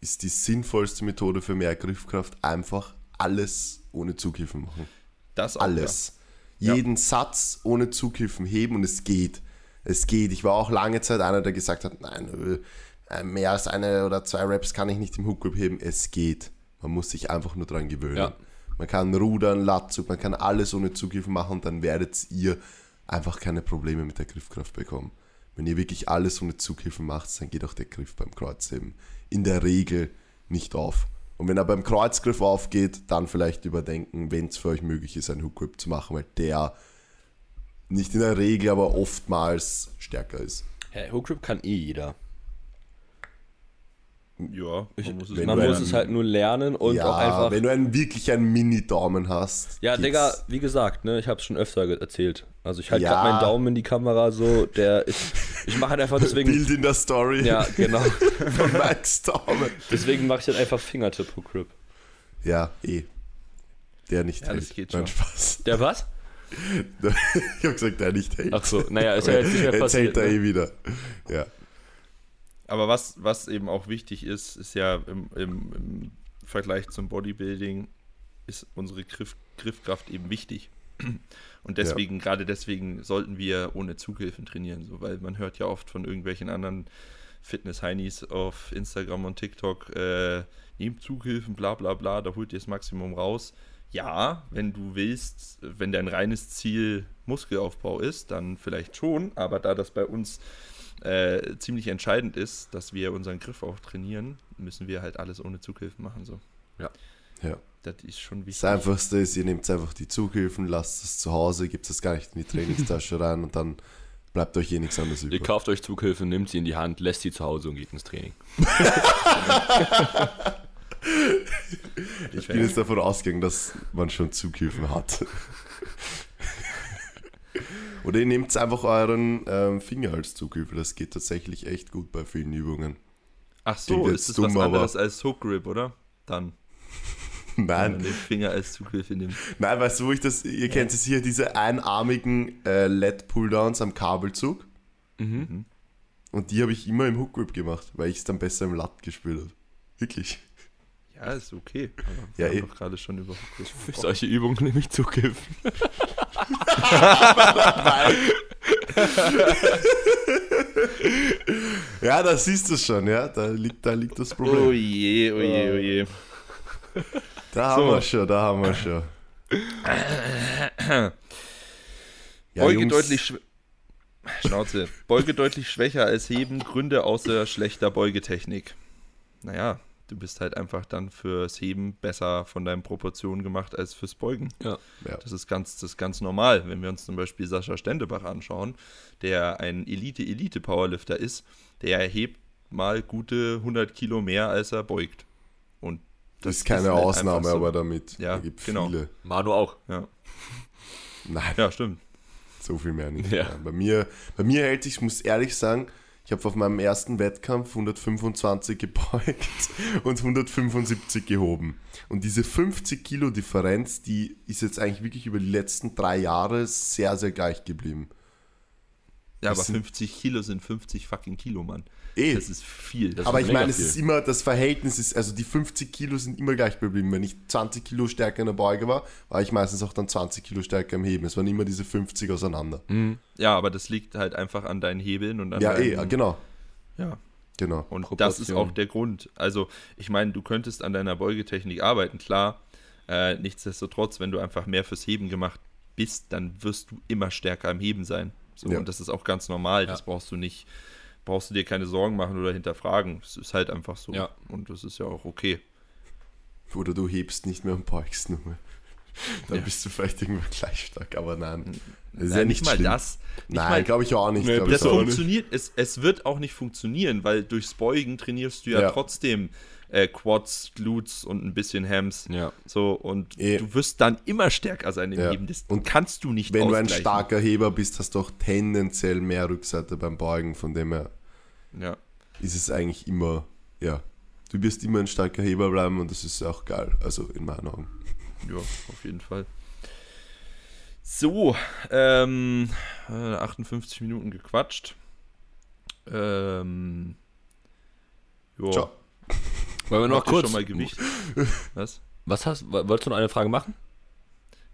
ist die sinnvollste Methode für mehr Griffkraft einfach alles ohne Zukiffen machen. Das auch, Alles. Ja. Jeden Satz ohne Zukiffen heben und es geht. Es geht. Ich war auch lange Zeit einer, der gesagt hat, nein, äh, mehr als eine oder zwei Raps kann ich nicht im Hook Grip heben. Es geht. Man muss sich einfach nur dran gewöhnen. Ja. Man kann rudern, Latzug, man kann alles ohne Zukiffen machen und dann werdet ihr einfach keine Probleme mit der Griffkraft bekommen. Wenn ihr wirklich alles ohne Zukiffen macht, dann geht auch der Griff beim Kreuzheben in der Regel nicht auf. Und wenn er beim Kreuzgriff aufgeht, dann vielleicht überdenken, wenn es für euch möglich ist, einen Hook Grip zu machen, weil der nicht in der Regel, aber oftmals stärker ist. Hey, Hook Grip kann eh jeder. Ja, Ich, man muss es man muss einen- es halt nur lernen und ja, auch einfach. wenn du einen wirklich einen Mini-Daumen hast. Ja, geht's- Digga, wie gesagt, ne, ich hab's schon öfter erzählt. Also ich halte Ja. gerade meinen Daumen in die Kamera so, der ich, ich mache halt einfach deswegen. Bild in der Story ja, genau. (laughs) von Max Daumen. Deswegen mache ich halt einfach Fingertip Hook Grip. Ja, eh. Der nicht Ja, das hält. geht Nein, schon. Spaß. Der was? (laughs) Ich habe gesagt, der nicht hält. Ach so, naja, ist ja jetzt nicht mehr Jetzt passiert. hält er Ne? eh wieder. Ja. Aber was, was eben auch wichtig ist, ist ja im, im, im Vergleich zum Bodybuilding, ist unsere Griff, Griffkraft eben wichtig. Und deswegen, gerade deswegen sollten wir ohne Zughilfen trainieren, so, weil man hört ja oft von irgendwelchen anderen Fitness-Heinis auf Instagram und TikTok, äh, nehmt Zughilfen, bla bla bla, da holt ihr das Maximum raus. Ja, wenn du willst, wenn dein reines Ziel Muskelaufbau ist, dann vielleicht schon, aber da das bei uns äh, ziemlich entscheidend ist, dass wir unseren Griff auch trainieren, müssen wir halt alles ohne Zughilfen machen. So. Ja. Ja. Das ist schon wichtig. Das Einfachste ist, ihr nehmt einfach die Zughilfen, lasst es zu Hause, gebt es gar nicht in die Trainingstasche rein und dann bleibt euch eh nichts anderes Ihr übrig. kauft euch Zughilfe, nehmt sie in die Hand, lässt sie zu Hause und geht ins Training. Ich bin jetzt davon ausgegangen, dass man schon Zughilfen hat. Oder ihr nehmt einfach euren ähm, Finger als Zughilfe, das geht tatsächlich echt gut bei vielen Übungen. Ach so, ist das was dumm, aber- anderes als Hook Grip, oder? Dann, wenn man Nein, den Finger als Zughilfe nimmt. nein, weißt du, wo ich das, ihr kennt es hier, diese einarmigen äh, LED-Pulldowns am Kabelzug. Mhm. Und die habe ich immer im Hook Grip gemacht, weil ich es dann besser im Lat gespielt habe. Wirklich. Ja, ist okay. Aber Ja, wir haben eh. doch gerade schon über Hook Grip Für solche Übungen nehme ich Zughilfen. (laughs) Ja, da siehst du schon, ja. Da liegt, da liegt das Oh Problem. je, oh je, oh je. Da haben So. wir schon, da haben wir schon. Ja, Beuge Jungs, deutlich Schnauze. Beuge deutlich schwächer als Heben, Gründe außer schlechter Beugetechnik. Naja, du bist halt einfach dann fürs Heben besser von deinen Proportionen gemacht als fürs Beugen. Ja. Ja. Das ist ganz, das ist ganz normal. Wenn wir uns zum Beispiel Sascha Stendebach anschauen, der ein Elite-Elite-Powerlifter ist, der hebt mal gute 100 Kilo mehr, als er beugt. Und Das ist keine halt Ausnahme, so. aber damit. Ja, da gibt genau. viele. Manu auch. Ja, (laughs) Nein, ja stimmt. so viel mehr nicht. Ja. Bei, mir, bei mir hält sich, ich muss ehrlich sagen, ich habe auf meinem ersten Wettkampf 125 gebeugt (laughs) und 175 gehoben. Und diese 50 Kilo Differenz, die ist jetzt eigentlich wirklich über die letzten drei Jahre sehr, sehr gleich geblieben. Ja, Das aber sind- 50 Kilo sind 50 fucking Kilo, Mann. Eh. Das ist viel. Das- Aber ist ich meine, es viel. ist immer, das Verhältnis ist, also die 50 Kilo sind immer gleich geblieben. Wenn ich 20 Kilo stärker in der Beuge war, war ich meistens auch dann 20 Kilo stärker im Heben. Es waren immer diese 50 auseinander. ja, aber das liegt halt einfach an deinen Hebeln und an Ja, deinen, eh, genau. Ja, Genau. und Proportion. das ist auch der Grund. Also, ich meine, du könntest an deiner Beugetechnik arbeiten, klar. Äh, nichtsdestotrotz, wenn du einfach mehr fürs Heben gemacht bist, dann wirst du immer stärker im Heben sein. So, Ja. Und das ist auch ganz normal. Das brauchst du nicht, brauchst du dir keine Sorgen machen oder hinterfragen. Es ist halt einfach so. Ja. Und das ist ja auch okay. Oder du hebst nicht mehr und beugst nur mehr. (laughs) Dann Ja. bist du vielleicht irgendwann gleich stark, aber nein. Das ist Nein, ja nicht mal schlimm. das. Nicht Nein, glaube ich auch nicht. Nee, das auch nicht. funktioniert, es, es wird auch nicht funktionieren, weil durchs Beugen trainierst du ja, Ja. trotzdem äh, Quads, Glutes und ein bisschen Hams. Ja. So, und Eh. du wirst dann immer stärker sein im Ja. Heben. Das Und kannst du nicht Wenn du ein starker Heber bist, hast du auch tendenziell mehr Rückseite beim Beugen. Von dem her Ja. ist es eigentlich immer, ja, du wirst immer ein starker Heber bleiben und das ist auch geil. Also in meinen Augen. (laughs) ja, auf jeden Fall. So, ähm, äh, 58 Minuten gequatscht. Ähm, jo. Ciao. Wollen wir noch kurz. schon mal Gewicht? Was? Was hast wo- Wolltest du noch eine Frage machen?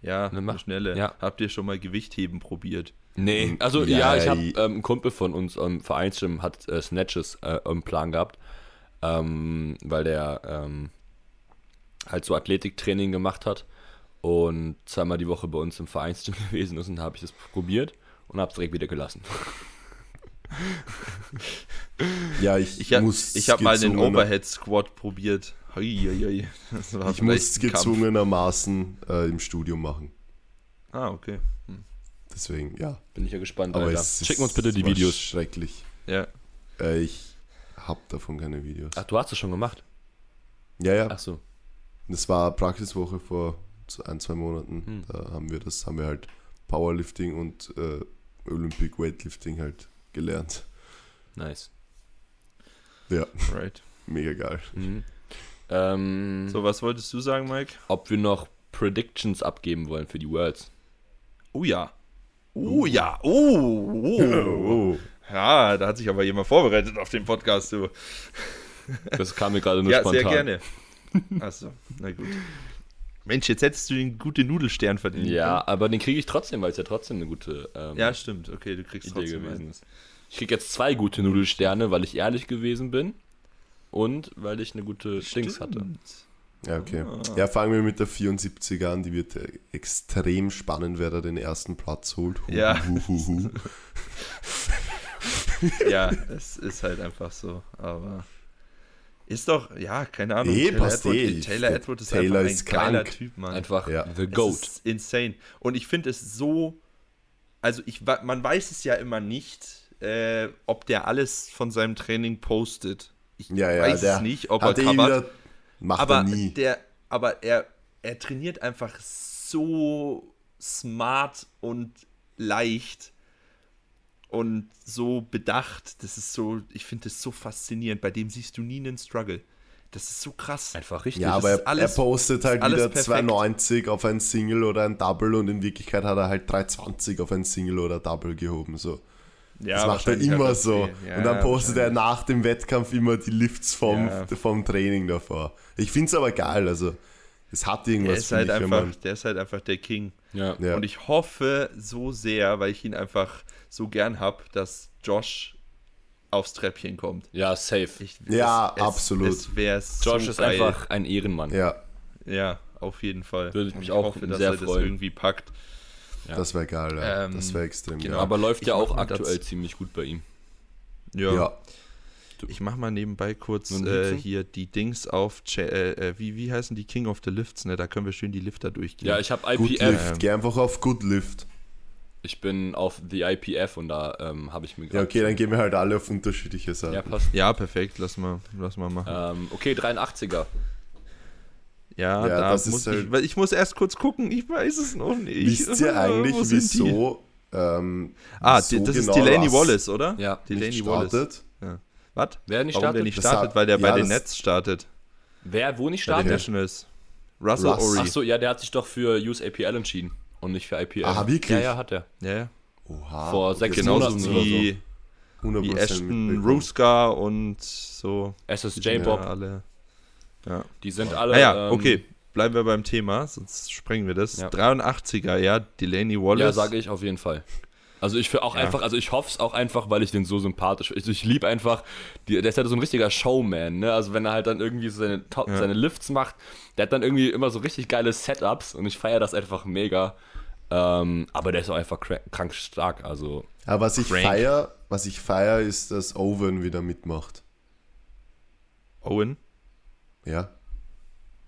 Ja, Ne, eine mach. schnelle. Ja. Habt ihr schon mal Gewichtheben probiert? Nee, also Ja, ja, ich habe ähm, ein Kumpel von uns am Vereinsgym hat äh, Snatches äh, im Plan gehabt, ähm, weil der ähm, halt so Athletiktraining gemacht hat und zweimal die Woche bei uns im Vereinsgym (laughs) gewesen ist und habe ich das probiert und habe es direkt wieder gelassen. Ja, ich, Ich habe muss ich hab mal den Overhead Squat probiert. Hei, hei, hei. (laughs) Das war Ich muss Kampf. gezwungenermaßen äh, im Studium machen. Ah, okay. Deswegen, ja. Bin ich ja gespannt, Aber Alter. es Schicken uns bitte es die Videos. Schrecklich. Ja. Äh, ich habe davon keine Videos. Ach, du hast es schon gemacht. Ja, ja. Ach so. Das war Praxiswoche vor ein, zwei Monaten. Hm. Da haben wir das, haben wir halt Powerlifting und äh, Olympic Weightlifting halt gelernt. Nice. Ja, Right. mega geil. Mhm. Ähm, So, was wolltest du sagen, Mike? Ob wir noch Predictions abgeben wollen für die Worlds. Oh ja. Oh ja. Oh, (laughs) oh. Ja, da hat sich aber jemand vorbereitet auf den Podcast, du. Das kam mir gerade nur ja, spontan. sehr gerne. Achso, na gut. Mensch, jetzt hättest du den guten Nudelstern verdient. Ja, aber den kriege ich trotzdem, weil es ja trotzdem eine gute ähm, Ja, stimmt. Okay, du kriegst Idee trotzdem gewesen einen. ist. Ich kriege jetzt zwei gute Nudelsterne, weil ich ehrlich gewesen bin. und weil ich eine gute Dings hatte. Ja, okay. Ah. Ja, fangen wir mit der 74er an. Die wird äh, extrem spannend, wer da den ersten Platz holt. Hu, Ja. hu, hu, hu. (laughs) Ja, es ist halt einfach so. Aber ist doch, ja, keine Ahnung. Eh, Taylor, passt Edward, eh. Taylor Edward ist Taylor einfach ein ist geiler krank. Typ, Mann. Einfach Ja. the Es GOAT. ist insane. Und ich finde es so, also ich, man weiß es ja immer nicht, äh, ob der alles von seinem Training postet. Ich Ja, ja, weiß der es nicht, ob er hat eh covert. wieder, macht aber er nie. der, aber er, er trainiert einfach so smart und leicht und so bedacht. Das ist so, ich finde das so faszinierend. Bei dem siehst du nie einen Struggle. Das ist so krass. Einfach richtig. Ja, aber er, alles- er postet halt wieder perfekt. 290 auf ein Single oder ein Double und in Wirklichkeit hat er halt 320 auf ein Single oder Double gehoben. So. Ja, das macht er immer so. Ja, und dann postet er nach dem Wettkampf immer die Lifts vom, Ja. vom Training davor. Ich finde es aber geil. Also, es hat Der irgendwas ist, für halt mich, einfach, der ist halt einfach der King. ja. Ja. Und ich hoffe so sehr, weil ich ihn einfach so gern habe, dass Josh aufs Treppchen kommt. ja, safe. Ich, Ja, absolut. Es wäre so Josh ist geil. einfach ein Ehrenmann. ja, Ja, auf jeden Fall. Würde ich mich auch hoffe, dass sehr er das freuen. irgendwie packt. Ja. das wäre geil. Ja. Ähm, das wäre extrem genau. geil. Aber läuft Ich ja auch aktuell das- ziemlich gut bei ihm. Ja. Ja. Ich mach mal nebenbei kurz äh, hier die Dings auf, äh, äh, wie, wie heißen die King of the Lifts, ne? Da können wir schön die Lifter durchgehen. Ja, ich habe Good IPF. Lift. Geh einfach auf Good Lift. Ich bin auf the IPF und da ähm, habe ich mir Ja, okay, dann gehen wir halt alle auf unterschiedliche Seiten. Ja, passt. Ja, perfekt, lass mal, lass mal machen. Ähm, okay, 83er. Ja, Ja, da das ist muss halt- ich, weil ich muss erst kurz gucken, ich weiß es noch nicht. Wisst ihr (laughs) eigentlich, wieso? Ähm, Ah, die, das genau ist Delaney Wallace, oder? Ja, Delaney Wallace. Startet? Was? Wer nicht Warum startet? der nicht startet? hat- weil der ja, bei den Nets startet. Wer, wo nicht Bei den startet? Nationals. Russell Russ. Ori. Achso, ja, der hat sich doch für Use APL entschieden und nicht für IPL. Aha, wirklich? Ja, ja, hat er. Ja, ja. Oha. Vor sechs Genauso Monaten oder wie, wie 100% Ashton. Ruska und so. SSJ Ja, Bob, alle. Ja. die sind alle. Naja, ähm, okay. Bleiben wir beim Thema, sonst sprengen wir das. Ja. 83er, ja, Delaney Wallace. Ja, sage ich auf jeden Fall. Also ich für auch Ja. einfach, also ich hoffe es auch einfach, weil ich den so sympathisch Ich, ich liebe einfach, die, der ist halt so ein richtiger Showman, ne? Also wenn er halt dann irgendwie so seine, Top, Ja. seine Lifts macht, der hat dann irgendwie immer so richtig geile Setups und ich feiere das einfach mega. Ähm, aber der ist auch einfach krank, krank stark, also Aber was ich Crank. feier, was ich feier, ist, dass Owen wieder mitmacht. Owen. Ja.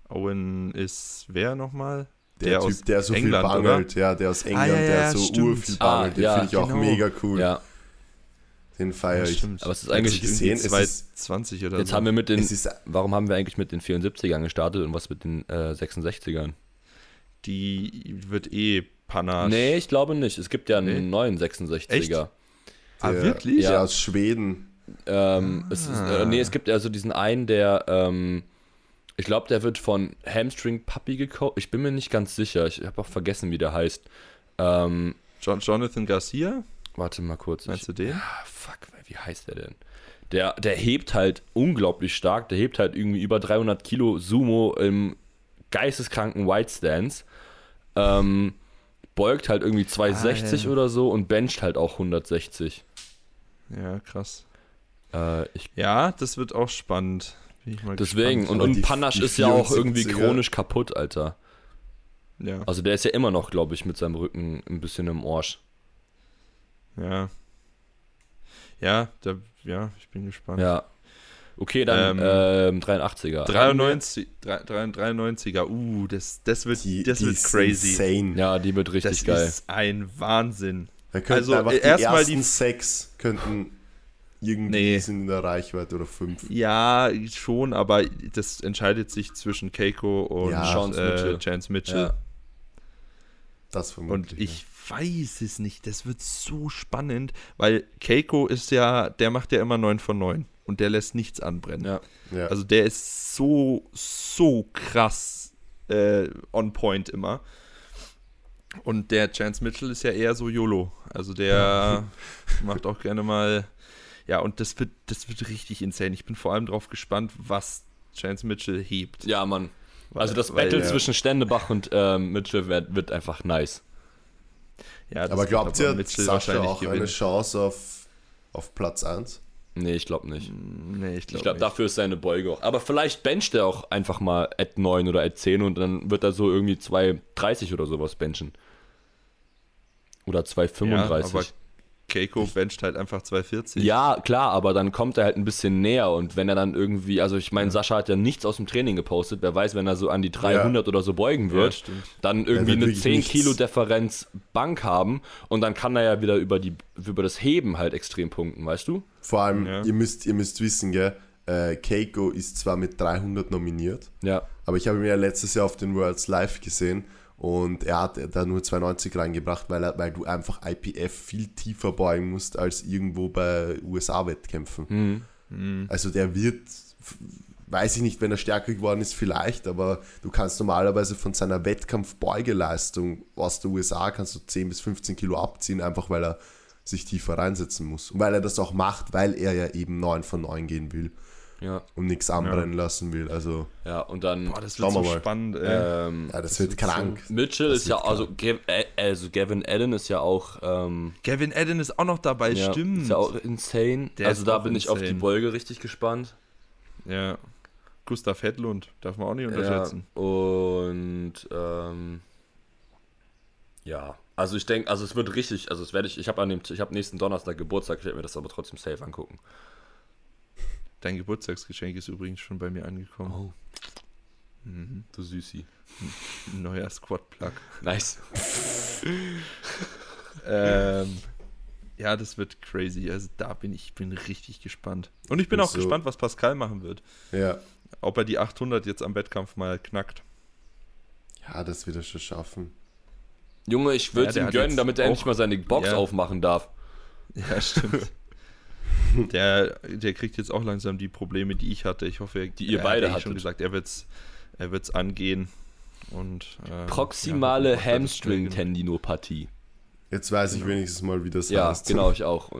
Owen ist wer nochmal? Der, Typ, der so viel England, bangelt, ja, der aus England, ja, ja, der so stimmt. urviel bangelt, Ah, den ja, finde ich auch genau. mega cool. ja. Den feiere ich. stimmt. Aber es ist eigentlich, gesehen? Irgendwie es ist- 220 oder jetzt so. haben wir mit den, Es ist, warum haben wir eigentlich mit den 74ern gestartet und was mit den äh, 66ern? Die wird eh Panache. Nee, ich glaube nicht. Es gibt ja einen Nee. neuen 66er. Ah, der, wirklich? Der Ja. aus Schweden. Ähm, es ist, äh, nee, es gibt also diesen einen, der, ähm, ich glaube, der wird von Hamstring Puppy gecoacht. Ich bin mir nicht ganz sicher. Ich habe auch vergessen, wie der heißt. Ähm, John, Jonathan Garcia? warte mal kurz. Meinst Ich, du den? ah, fuck, wie heißt der denn? Der, der hebt halt unglaublich stark. Der hebt halt irgendwie über 300 Kilo Sumo im geisteskranken White Stance. Ähm, beugt halt irgendwie 260 Ah, ja. oder so und bencht halt auch 160. Ja, krass. Äh, Ja, das wird auch spannend. Bin ich mal Deswegen, und, gespannt. Und die- Panache die ist ja auch irgendwie 74er chronisch kaputt, Alter. ja, Also der ist ja immer noch, glaube ich, mit seinem Rücken ein bisschen im Arsch. ja. Ja, da, ja, ich bin gespannt. Ja. Okay, dann Ähm, ähm, 83er. 93, 93er, uh, das, das wird, Die, das die wird ist crazy. insane. Ja, die wird richtig das geil. ist ein Wahnsinn. Da könnten Also, einfach äh, die erstmal ersten die- sechs könnten irgendwie Nee. sind in der Reichweite oder fünf. Ja, schon, aber das entscheidet sich zwischen Keiko und Ja, Chance äh, Mitchell. Chance Mitchell. Ja. Das vermutlich. Und ich weiß es nicht. Das wird so spannend, weil Keiko ist ja, der macht ja immer 9 von 9 und der lässt nichts anbrennen. Ja. ja. Ja. Also der ist so, so krass äh, on point immer. Und der Chance Mitchell ist ja eher so YOLO. Also der (laughs) macht auch gerne mal. Ja, und das wird, das wird richtig insane. Ich bin vor allem drauf gespannt, was Chance Mitchell hebt. ja, Mann. Also das Weil- Battle ja. zwischen Ständebach und ähm, Mitchell wird, wird einfach nice. Ja, das aber glaubt ihr, Mitchell Sascha wahrscheinlich auch eine gewinnen. Chance auf, auf Platz 1? Nee, ich glaube nicht. Nee, ich Ich glaube nicht. dafür ist seine Beuge auch. Aber vielleicht bencht er auch einfach mal at 9 oder at 10 und dann wird er so irgendwie 2,30 oder sowas benchen. Oder 2,35. Ja, aber Ja, Keiko bencht halt einfach 240. klar, aber dann kommt er halt ein bisschen näher und wenn er dann irgendwie, also ich meine, Sascha hat ja nichts aus dem Training gepostet, wer weiß, wenn er so an die 300 oder so beugen Ja, wird, stimmt. dann irgendwie wird eine wirklich 10 nichts. Kilo Differenz Bank haben und dann kann er ja wieder über, die, über das Heben halt extrem punkten, weißt du? Vor allem, Ja. ihr, müsst, ihr müsst wissen, gell, äh, Keiko ist zwar mit 300 nominiert, Ja. aber ich habe ihn ja letztes Jahr auf den Worlds Live gesehen und er hat da nur 290 reingebracht, weil, er, weil du einfach IPF viel tiefer beugen musst als irgendwo bei USA-Wettkämpfen. Also der wird, weiß ich nicht, wenn er stärker geworden ist, vielleicht, aber du kannst normalerweise von seiner Wettkampfbeugeleistung aus der USA kannst du 10 bis 15 Kilo abziehen, einfach weil er sich tiefer reinsetzen muss. Und weil er das auch macht, weil er ja eben 9 von 9 gehen will Ja. und nichts anbrennen lassen will. Also, Ja, und dann Boah, das wird wir so mal. spannend, ey. ähm, ja, das, wird krank. Mitchell Das ist ja, also, Gav, äh, also Gavin Allen ist ja auch, ähm, Gavin Adden ist auch noch dabei, ja, stimmt. ist ja auch insane. Der also da bin ich auf die insane. Beuge richtig gespannt. Ja. Gustav Hedlund, darf man auch nicht Ja, unterschätzen. und ähm, ja, also ich denke, also es wird richtig, also es werde ich, ich habe an dem, ich habe nächsten Donnerstag Geburtstag, ich werde mir das aber trotzdem safe angucken. Dein Geburtstagsgeschenk ist übrigens schon bei mir angekommen. Oh. Du Süßi. Ein neuer Squad-Plug. Nice. (laughs) ähm, ja, das wird crazy. Also da bin ich bin richtig gespannt. Und ich bin Und auch so- gespannt, was Pascal machen wird. Ja. Ob er die 800 jetzt am Wettkampf mal knackt. ja, das wird er schon schaffen. Junge, ich würde Ja, es ihm gönnen, damit er auch- endlich mal seine Box Ja. aufmachen darf. Ja, stimmt. (laughs) der, der kriegt jetzt auch langsam die Probleme, die ich hatte. Ich hoffe, Die ihr er beide eh schon gesagt, er wird's, er wird's angehen. Und, ähm, Proximale ja, Hamstring-Tendinopathie. Jetzt weiß ich wenigstens mal, wie das Ja, heißt. (laughs) genau, ich auch.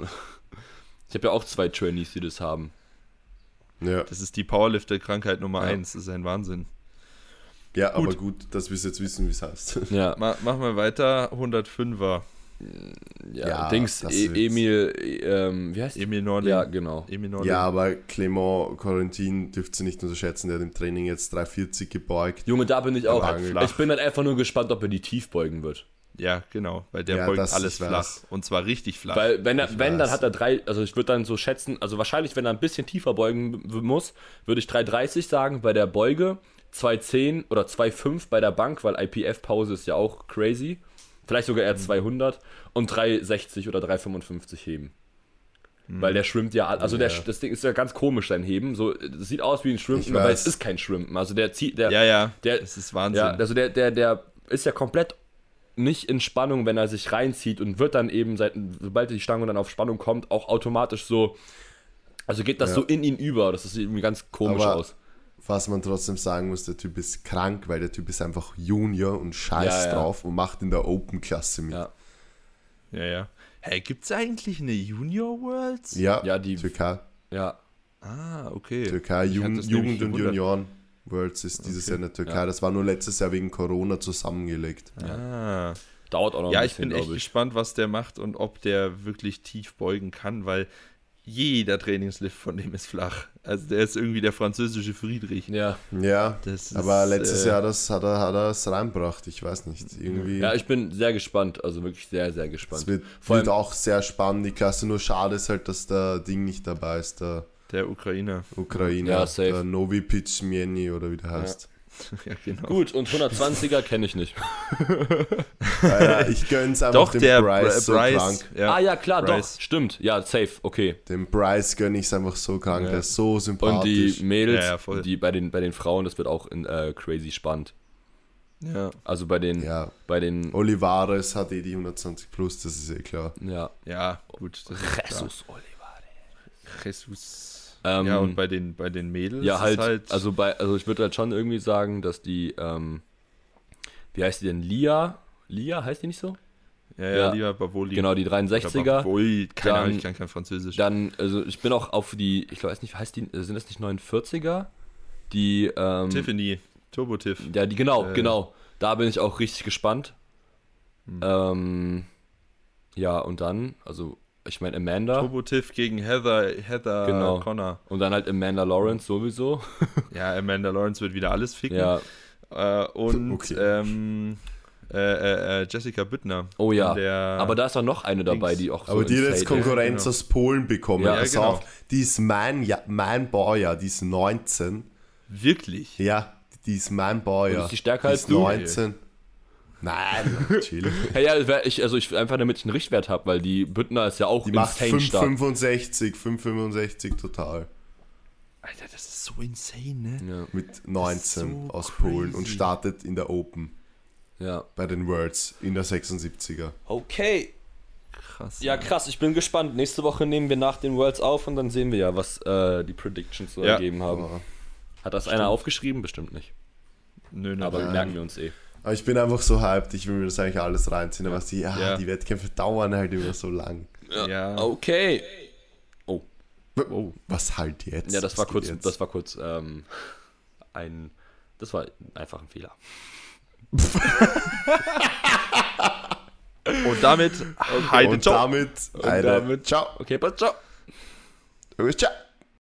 Ich habe ja auch zwei Trainees, die das haben. Ja, Das ist die Powerlifter-Krankheit Nummer Ja. eins. Das ist ein Wahnsinn. ja aber Gut. gut, dass wir jetzt wissen, wie es heißt. (laughs) Ja, Ma machen wir weiter. 105er. Ja, Ja, Dings, e. Emil, e- ähm, wie heißt? Emil Norling. Ja, genau. Emil Norling. Ja, aber Clement Corentin dürft ihr nicht unterschätzen, der hat im Training jetzt 340 gebeugt. Junge, da bin ich auch. Flach. Ich bin halt einfach nur gespannt, ob er die tief beugen wird. Ja, genau. Weil der Ja, beugt das alles ich weiß. flach. Und zwar richtig flach. Weil wenn er, Ich wenn, dann hat er drei, also ich würde dann so schätzen, also wahrscheinlich, wenn er ein bisschen tiefer beugen muss, würde ich 3,30 sagen bei der Beuge, 2,10 oder 2,5 bei der Bank, weil IPF-Pause ist ja auch crazy. Vielleicht sogar Mhm. eher 200 und 3,60 oder 3,55 heben. Weil der schwimmt ja, also der, Mhm. Ja. das Ding ist ja ganz komisch, sein Heben. So, das sieht aus wie ein Schwimmen, aber es ist kein Schwimmen. Also der zieht, der, ja, ja. der, das ist Wahnsinn. ja, also der, der, der ist ja komplett nicht in Spannung, wenn er sich reinzieht und wird dann eben, seit, sobald die Stange dann auf Spannung kommt, auch automatisch so, also geht das Ja. so in ihn über. Das sieht irgendwie ganz komisch Aber- aus. Was man trotzdem sagen muss, der Typ ist krank, weil der Typ ist einfach Junior und scheißt Ja, ja. drauf und macht in der Open-Klasse mit. Ja. ja, ja. Hey, gibt's eigentlich eine Junior Worlds? Ja, Ja, die- Türkei, Ja, Ah, okay. Türkei Jugend, Jugend und. Junioren Worlds ist dieses Okay. Jahr in der Türkei. Ja. Das war nur letztes Jahr wegen Corona zusammengelegt. Ah. dauert auch noch Ja, ein ich bisschen, bin echt ich. gespannt, was der macht und ob der wirklich tief beugen kann, weil jeder Trainingslift von dem ist flach. Also der ist irgendwie der französische Friedrich. Ja. Ja, Das ist, aber letztes äh, Jahr das hat er, hat er es reinbracht. Ich weiß nicht. Irgendwie. ja, ich bin sehr gespannt, also wirklich sehr, sehr es gespannt. wird, Vor wird allem- auch sehr spannend. Die Klasse nur schade ist halt, dass der Ding nicht dabei ist. Der Der Ukrainer. Ukrainer. Ja, safe. Der Novi Pichmieni oder wie der heißt. ja, (laughs) genau. Gut, und 120er kenne ich nicht. (laughs) Ja, ich gönn's einfach Doch, dem der Bryce Bryce. so krank. ja. ah ja, klar, Bryce. doch, stimmt. Ja, safe, okay. Dem Bryce gönn ich's einfach so krank. Ja. Der ist so Und sympathisch. die Mädels, Ja, ja, voll. die bei den, bei den Frauen, das wird auch in, äh, crazy spannend. ja. Also bei den, ja, bei den, Olivares hat eh die 120 plus, das ist eh klar. ja. ja, gut. Jesus Oliver. Jesus. Ähm, ja, und bei den, bei den Mädels Ja, ist halt, also bei, also ich würde halt schon irgendwie sagen, dass die, ähm, wie heißt die denn? Lia? Lia, heißt die nicht so? ja, ja, ja. lieber Bavoli. Genau, die 63er. Bavoli, keine Dann- Ahnung, ich kann kein Französisch. Dann, also ich bin auch auf die, ich weiß nicht, heißt die, sind das nicht 49er? Die, ähm, Tiffany, Turbo Tiff. ja, die, genau, Äh. genau. Da bin ich auch richtig gespannt. Hm. Ähm, ja, und dann, also ich meine Amanda. Turbo Tiff gegen Heather, Heather Genau. Connor. Und dann halt Amanda Lawrence sowieso. Ja, Amanda Lawrence wird wieder alles ficken. ja. Äh, und Okay. ähm, äh, äh, äh, Jessica Büttner. Oh ja. Aber da ist doch noch eine dabei, Dings. die auch so Aber die hat jetzt. Konkurrenz genau. aus Polen bekommen. Ja, Pass genau. auf, die ist mein, ja, mein Baujahr, die ist 19. Wirklich? Ja, die ist mein Baujahr. Und ist die stärker Die als ist du? 19. Nein, (laughs) chill. Ja, ja, ich, also ich einfach damit ich einen Richtwert habe, weil die Büttner ist ja auch Die macht insane stark. 5,65, 5,65 total. Alter, das ist so insane, ne? Ja, Mit 19 so aus Polen und crazy. startet in der Open ja. bei den Worlds in der 76er. Okay. Krass. Ja, krass, ich bin gespannt. Nächste Woche nehmen wir nach den Worlds auf und dann sehen wir ja, was äh, die Predictions so Ja. ergeben haben. Hat das einer aufgeschrieben? Bestimmt nicht. Nö, nö, Aber merken wir uns eh. Aber ich bin einfach so hyped, ich will mir das eigentlich alles reinziehen, aber die, ja, Ja. die Wettkämpfe dauern halt immer so lang. Ja. Okay. Oh. Oh. Was halt jetzt? Ja, das Was war kurz, jetzt? das war kurz ähm, ein. Das war einfach ein Fehler. Und damit, Heide, Und ciao. damit, eine, damit- ciao. Okay, passt, ciao. Ciao.